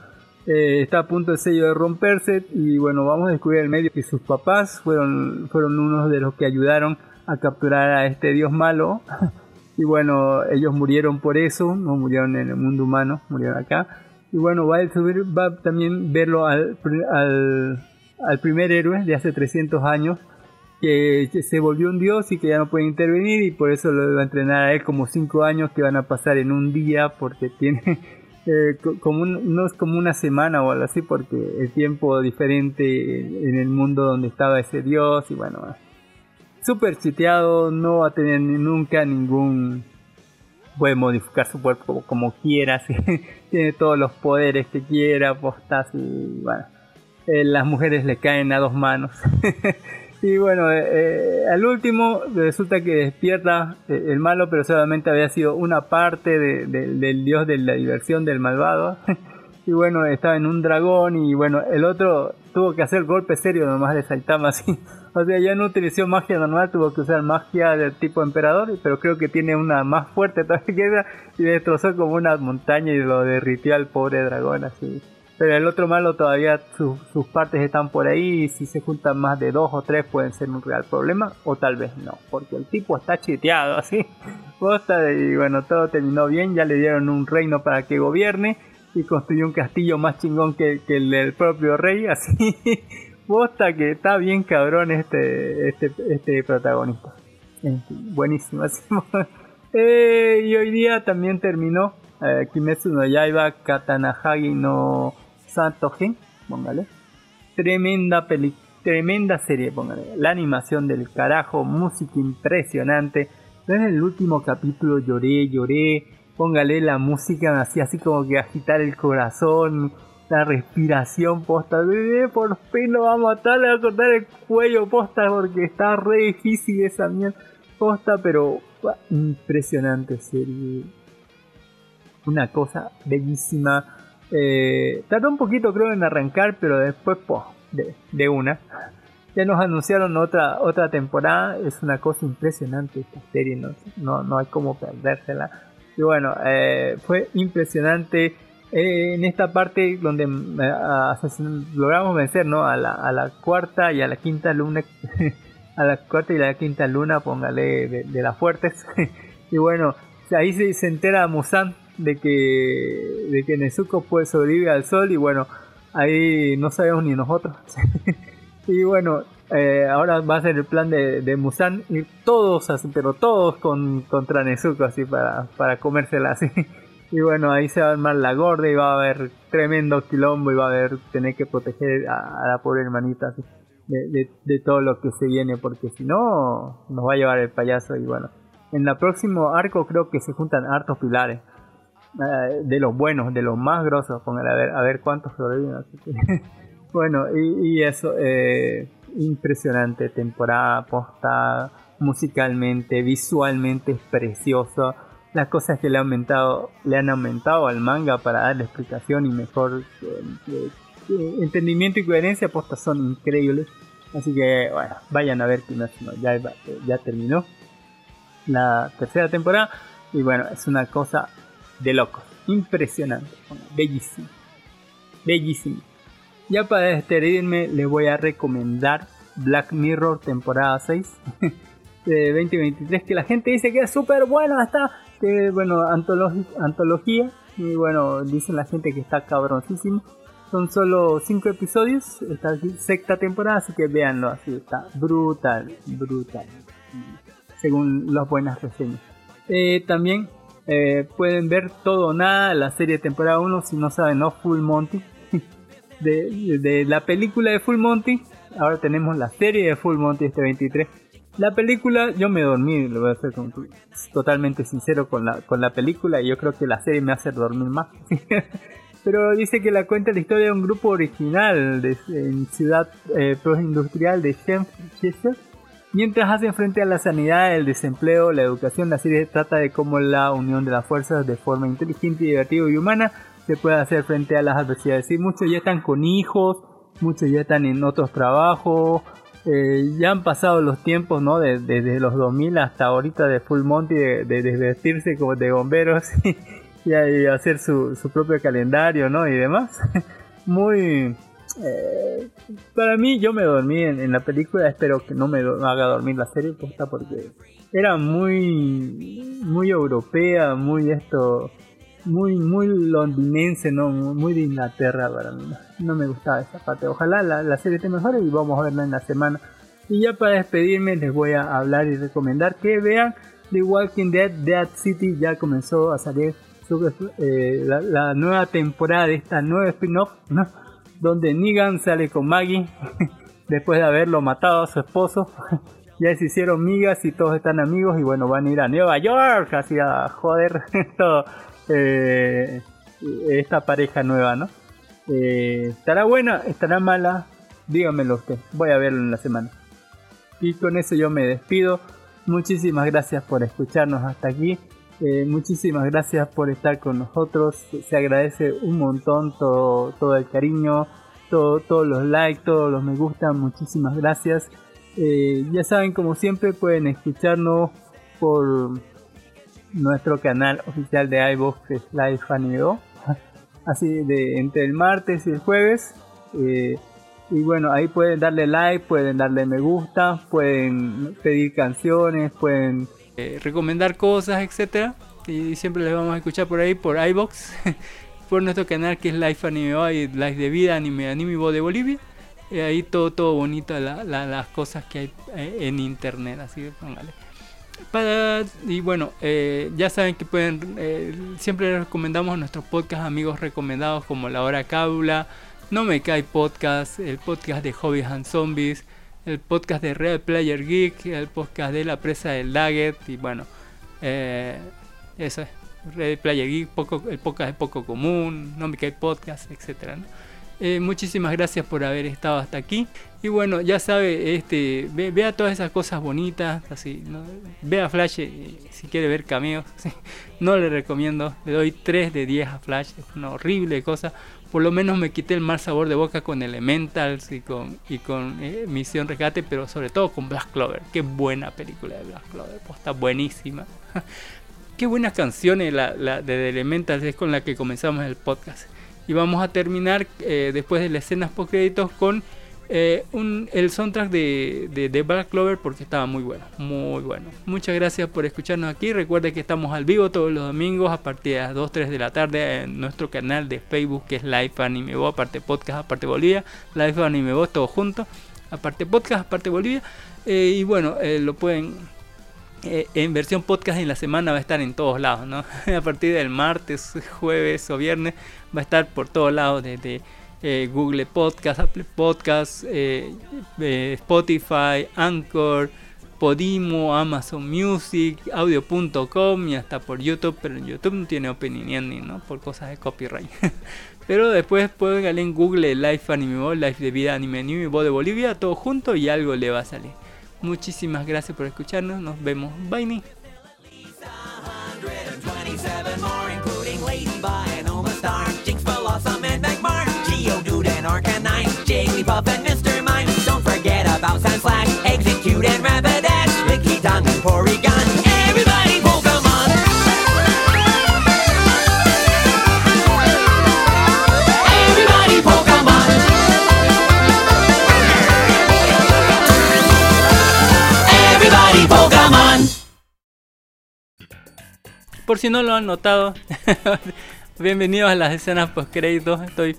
eh, está a punto el sello de romperse. Y bueno, vamos a descubrir el medio que sus papás fueron, fueron unos de los que ayudaron a capturar a este dios malo. Y bueno, ellos murieron por eso, no murieron en el mundo humano, murieron acá. Y bueno, va a, subir, va a también verlo al, al, al, primer héroe de hace 300 años, que se volvió un dios y que ya no puede intervenir y por eso lo va a entrenar a él como 5 años que van a pasar en un día porque tiene... Eh, como un, no es como una semana o algo así porque el tiempo diferente en el mundo donde estaba ese dios y bueno super chiteado, no va a tener nunca ningún... Puede modificar su cuerpo como, como quiera, tiene todos los poderes que quiera, postas y bueno. Eh, las mujeres le caen a dos manos. y bueno, eh, al último resulta que despierta eh, el malo, pero solamente había sido una parte de, de, del dios de la diversión del malvado. y bueno, estaba en un dragón y bueno, el otro tuvo que hacer golpe serio nomás de Saitama así. O sea, ya no utilizó magia normal, tuvo que usar magia del tipo emperador, pero creo que tiene una más fuerte todavía y destrozó como una montaña y lo derritió al pobre dragón así. Pero el otro malo todavía su, sus partes están por ahí y si se juntan más de dos o tres pueden ser un real problema o tal vez no, porque el tipo está chiteado así. Posta y bueno, todo terminó bien, ya le dieron un reino para que gobierne y construyó un castillo más chingón que, que el del propio rey, así posta que está bien cabrón este este este protagonista. Buenísimo. eh, y hoy día también terminó eh, Kimetsu no Yaiba Katanahagi no Satogen, póngale. Tremenda peli tremenda serie, póngale. La animación del carajo, música impresionante. Desde el último capítulo lloré, lloré. Póngale la música, me hacía así como que agitar el corazón, la respiración posta. Bebé, por fin lo va a matar, le va a cortar el cuello posta porque está re difícil esa mierda posta, pero impresionante serie. Una cosa bellísima. Eh, tardó un poquito creo en arrancar, pero después po, de, de una. Ya nos anunciaron otra otra temporada. Es una cosa impresionante esta serie. No, no, no hay como perdérsela. Y bueno, eh, fue impresionante. eh, en esta parte donde eh, logramos vencer ¿no? a, la, a la cuarta y a la quinta luna. a la cuarta y la quinta luna, póngale de, de las fuertes. y bueno, ahí se, se entera Musan de que, de que Nezuko puede sobrevivir al sol. Y bueno, ahí no sabemos ni nosotros. Y bueno, eh, ahora va a ser el plan de, de Musan ir todos así, pero todos con, contra Nezuko así para, para comérsela así. Y bueno, ahí se va a armar la gorda y va a haber tremendo quilombo y va a haber tener que proteger a, a la pobre hermanita así, de, de, de todo lo que se viene, porque si no, nos va a llevar el payaso. Y bueno, en el próximo arco creo que se juntan hartos pilares. Eh, de los buenos, de los más grosos, a ver, a ver cuántos sobreviven. Así bueno, y, eso, eh, impresionante temporada posta, musicalmente, visualmente es precioso. Las cosas que le han aumentado, le han aumentado al manga para darle explicación y mejor eh, entendimiento y coherencia posta son increíbles. Así que bueno, vayan a ver Kimetsu no ya, ya terminó la tercera temporada y bueno, es una cosa de locos, impresionante, bellísimo, bellísimo. Ya para despedirme les voy a recomendar Black Mirror temporada 6 de 2023 que la gente dice que es súper buena, está que bueno, antología y bueno, dicen la gente que está cabroncísimo. Son solo 5 episodios, esta sexta temporada, así que véanlo así, está brutal, brutal, según las buenas reseñas. Eh, también eh, pueden ver todo o nada, la serie temporada 1, si no saben, no Full Monty. De, de la película de Full Monty, ahora tenemos la serie de Full Monty este 23. La película, yo me dormí, lo voy a ser totalmente sincero con la, con la película, y yo creo que la serie me hace dormir más. Pero dice que la cuenta la historia de un grupo original de, en ciudad eh, industrial de Chester. Mientras hacen frente a la sanidad, el desempleo, la educación, la serie trata de cómo la unión de las fuerzas de forma inteligente, divertida y humana se puede hacer frente a las adversidades. Y muchos ya están con hijos, muchos ya están en otros trabajos, eh, ya han pasado los tiempos, ¿no? De- Desde los 2000 hasta ahorita de Full Monty, de, de desvestirse como de bomberos y, y hacer su, su propio calendario, ¿no? Y demás. Muy... eh, para mí, yo me dormí en, la película, espero que no me haga dormir la serie, porque era muy, muy europea, muy esto, muy, muy londinense, ¿no? Muy de Inglaterra para mí. No, me gustaba esa parte. Ojalá la, la serie esté mejor y vamos a verla en la semana. Y ya para despedirme les voy a hablar y recomendar que vean The Walking Dead, Dead City ya comenzó a salir eh, la, la nueva temporada de esta nueva spin-off, ¿no? Donde Negan sale con Maggie después de haberlo matado a su esposo. ya se hicieron migas y todos están amigos y bueno, van a ir a Nueva York así a joder eh, esta pareja nueva, ¿no? Eh, ¿Estará buena? ¿Estará mala? Dígamelo usted, voy a verlo en la semana. Y con eso yo me despido. Muchísimas gracias por escucharnos hasta aquí. Eh, muchísimas gracias por estar con nosotros. Se agradece un montón todo, todo el cariño, todo, todos los likes, todos los me gusta. Muchísimas gracias. Eh, ya saben, como siempre, pueden escucharnos por nuestro canal oficial de iVoox Live Anime Así de entre el martes y el jueves. Eh, y bueno, ahí pueden darle like, pueden darle me gusta, pueden pedir canciones, pueden eh, recomendar cosas, etcétera. Y siempre les vamos a escuchar por ahí, por iBox, por nuestro canal que es Life Anime y Life de Vida, Anime, Anime Voz de Bolivia. Y ahí todo, todo bonito, la- la- las cosas que hay eh, en internet, así que póngale. Y bueno, eh, ya saben que pueden, siempre les recomendamos nuestros podcast amigos recomendados como La Hora Cábula, No Me Cae Podcast, el podcast de Hobbies and Zombies, el podcast de Real Player Geek, el podcast de La Presa del Daggett y bueno, eh, eso es. Real Player Geek, poco, el podcast es poco común, No Me Cae Podcast, etcétera, ¿no? Eh, muchísimas gracias por haber estado hasta aquí. Y bueno, ya sabe, este, ve- vea todas esas cosas bonitas, así, ¿no? vea Flash eh, si quiere ver cameos. sí. No le recomiendo, le doy 3 de 10 a Flash, es una horrible cosa. Por lo menos me quité el mal sabor de boca con Elementals y con, y con eh, Misión Rescate, pero sobre todo con Black Clover. Qué buena película de Black Clover, está buenísima. Qué buenas canciones la, la de Elementals es con la que comenzamos el podcast. Y vamos a terminar eh, después de las escenas post créditos con eh, un, el soundtrack de, de, Black Clover porque estaba muy bueno, muy bueno. Muchas gracias por escucharnos aquí. Recuerde que estamos al vivo todos los domingos a partir de las 2, 3 de la tarde en nuestro canal de Facebook que es Live Anime Bo, aparte podcast, aparte Bolivia. Live Anime Bo, todo junto. Aparte podcast, aparte Bolivia. Eh, y bueno, eh, lo pueden en versión podcast en la semana va a estar en todos lados, ¿no? A partir del martes, jueves o viernes va a estar por todos lados, desde eh, Google Podcast, Apple Podcast, eh, eh, Spotify, Anchor, Podimo, Amazon Music, Audio.com y hasta por YouTube, pero en YouTube no tiene ending, ¿no? Por cosas de copyright. pero después ir en Google Live Anime Live de Vida Anime Anime Bo de Bolivia, todo junto y algo le va a salir. Muchísimas gracias por escucharnos. Nos vemos. Bye. 127 more, including Ladybug and Oma Star, Jinx, Geodude and Arcanine, Jigglypuff and Mr. Mime. Don't forget about Sandslash, Execute and Rapidash, Lickitung and Porygon. Everybody Pokemon! Everybody Pokemon! Everybody Pokemon! Por si no lo han notado, bienvenidos a las escenas post créditos. Estoy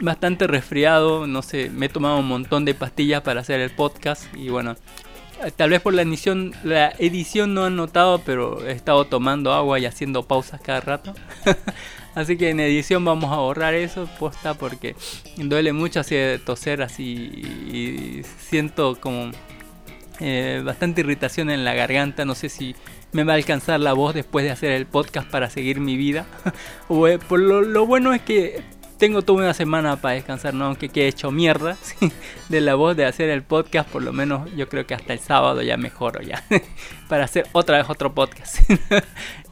bastante resfriado, no sé, me he tomado un montón de pastillas para hacer el podcast y bueno, tal vez por la edición, la edición no han notado, pero he estado tomando agua y haciendo pausas cada rato. Así que en edición vamos a borrar eso, posta, porque duele mucho así de toser así y siento como eh, bastante irritación en la garganta. No sé si me va a alcanzar la voz después de hacer el podcast para seguir mi vida. Por lo, lo bueno es que tengo toda una semana para descansar, no aunque quede hecho mierda ¿sí? de la voz de hacer el podcast. Por lo menos yo creo que hasta el sábado ya mejoro ya para hacer otra vez otro podcast.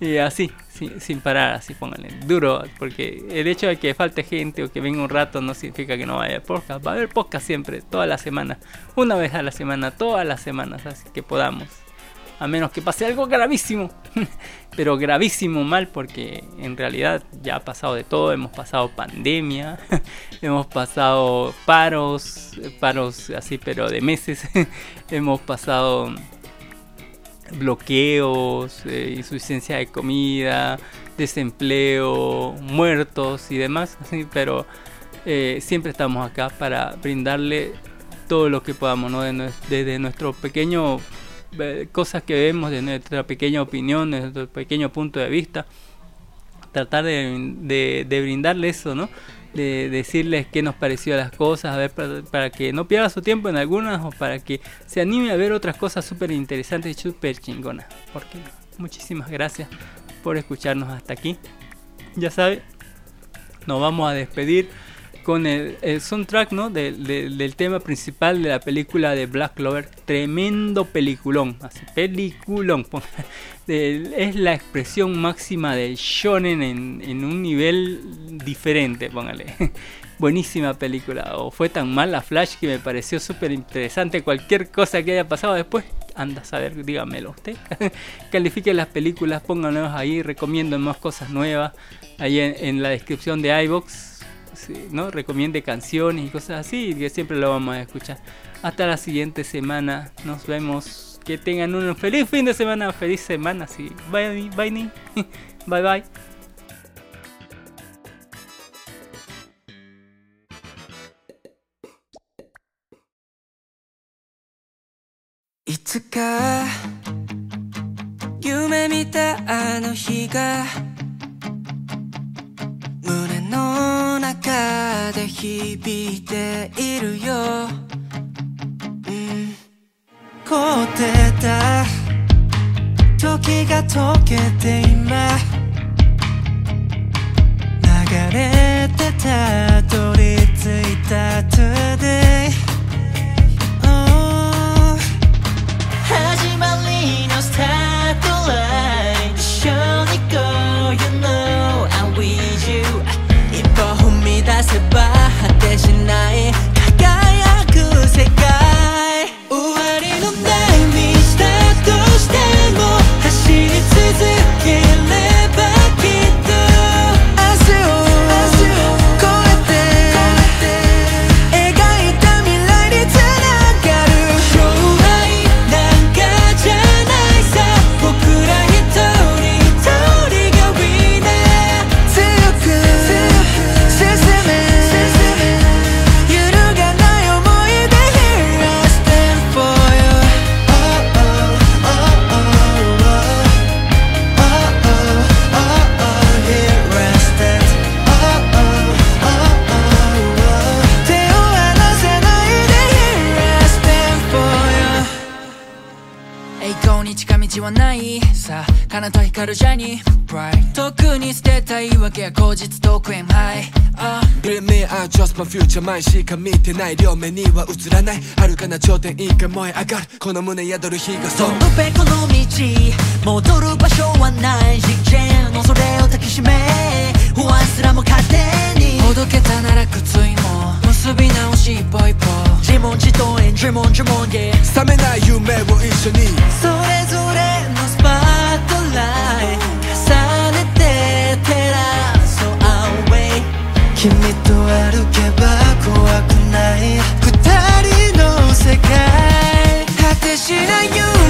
y así, sin, sin parar, así pónganle duro, porque el hecho de que falte gente o que venga un rato no significa que no vaya podcast. Va a haber podcast siempre, toda la semana, una vez a la semana, todas las semanas, así que podamos. A menos que pase algo gravísimo, pero gravísimo mal, porque en realidad ya ha pasado de todo. Hemos pasado pandemia, hemos pasado paros, paros así, pero de meses. hemos pasado bloqueos, eh, insuficiencia de comida, desempleo, muertos y demás, pero eh, siempre estamos acá para brindarle todo lo que podamos, ¿no? Desde nuestro pequeño cosas que vemos, de nuestra pequeña opinión, de nuestro pequeño punto de vista, tratar de, brindarle eso, ¿no? De decirles qué nos pareció las cosas, a ver, para, que no pierda su tiempo en algunas o para que se anime a ver otras cosas súper interesantes y súper chingonas. Porque muchísimas gracias por escucharnos hasta aquí. Ya sabe, nos vamos a despedir con el, el soundtrack ¿no? del- tema principal de la película de Black Clover. Tremendo peliculón, así, peliculón. Es la expresión máxima del shonen en, un nivel diferente, póngale. Buenísima película. O fue tan mala Flash que me pareció súper interesante. Cualquier cosa que haya pasado después, anda a saber, dígamelo usted. Califique las películas, pónganos ahí, recomiendo más cosas nuevas. Ahí en, en la descripción de iBox ¿no? recomiende canciones y cosas así, que siempre lo vamos a escuchar. Hasta la siguiente semana, nos vemos. Que tengan un feliz fin de semana, feliz semana, sí. Bye, bye, bye, bye. It's の中で響いているよ、うん、凍ってた時が溶けて今流れてた取り付いた Today、前しか見てない両目には映らない。遥かな頂点一回燃え上がる。この胸宿る日がそう。どのべこの道戻る場所はない。実験のそれを抱きしめ不安すらも勝手に。ほどけたなら靴いも結び直し一歩一歩自問自答へ自問自問で覚めない夢を一緒に。それぞれのスパートライト君と歩けば怖くない二人の世界果てしない夢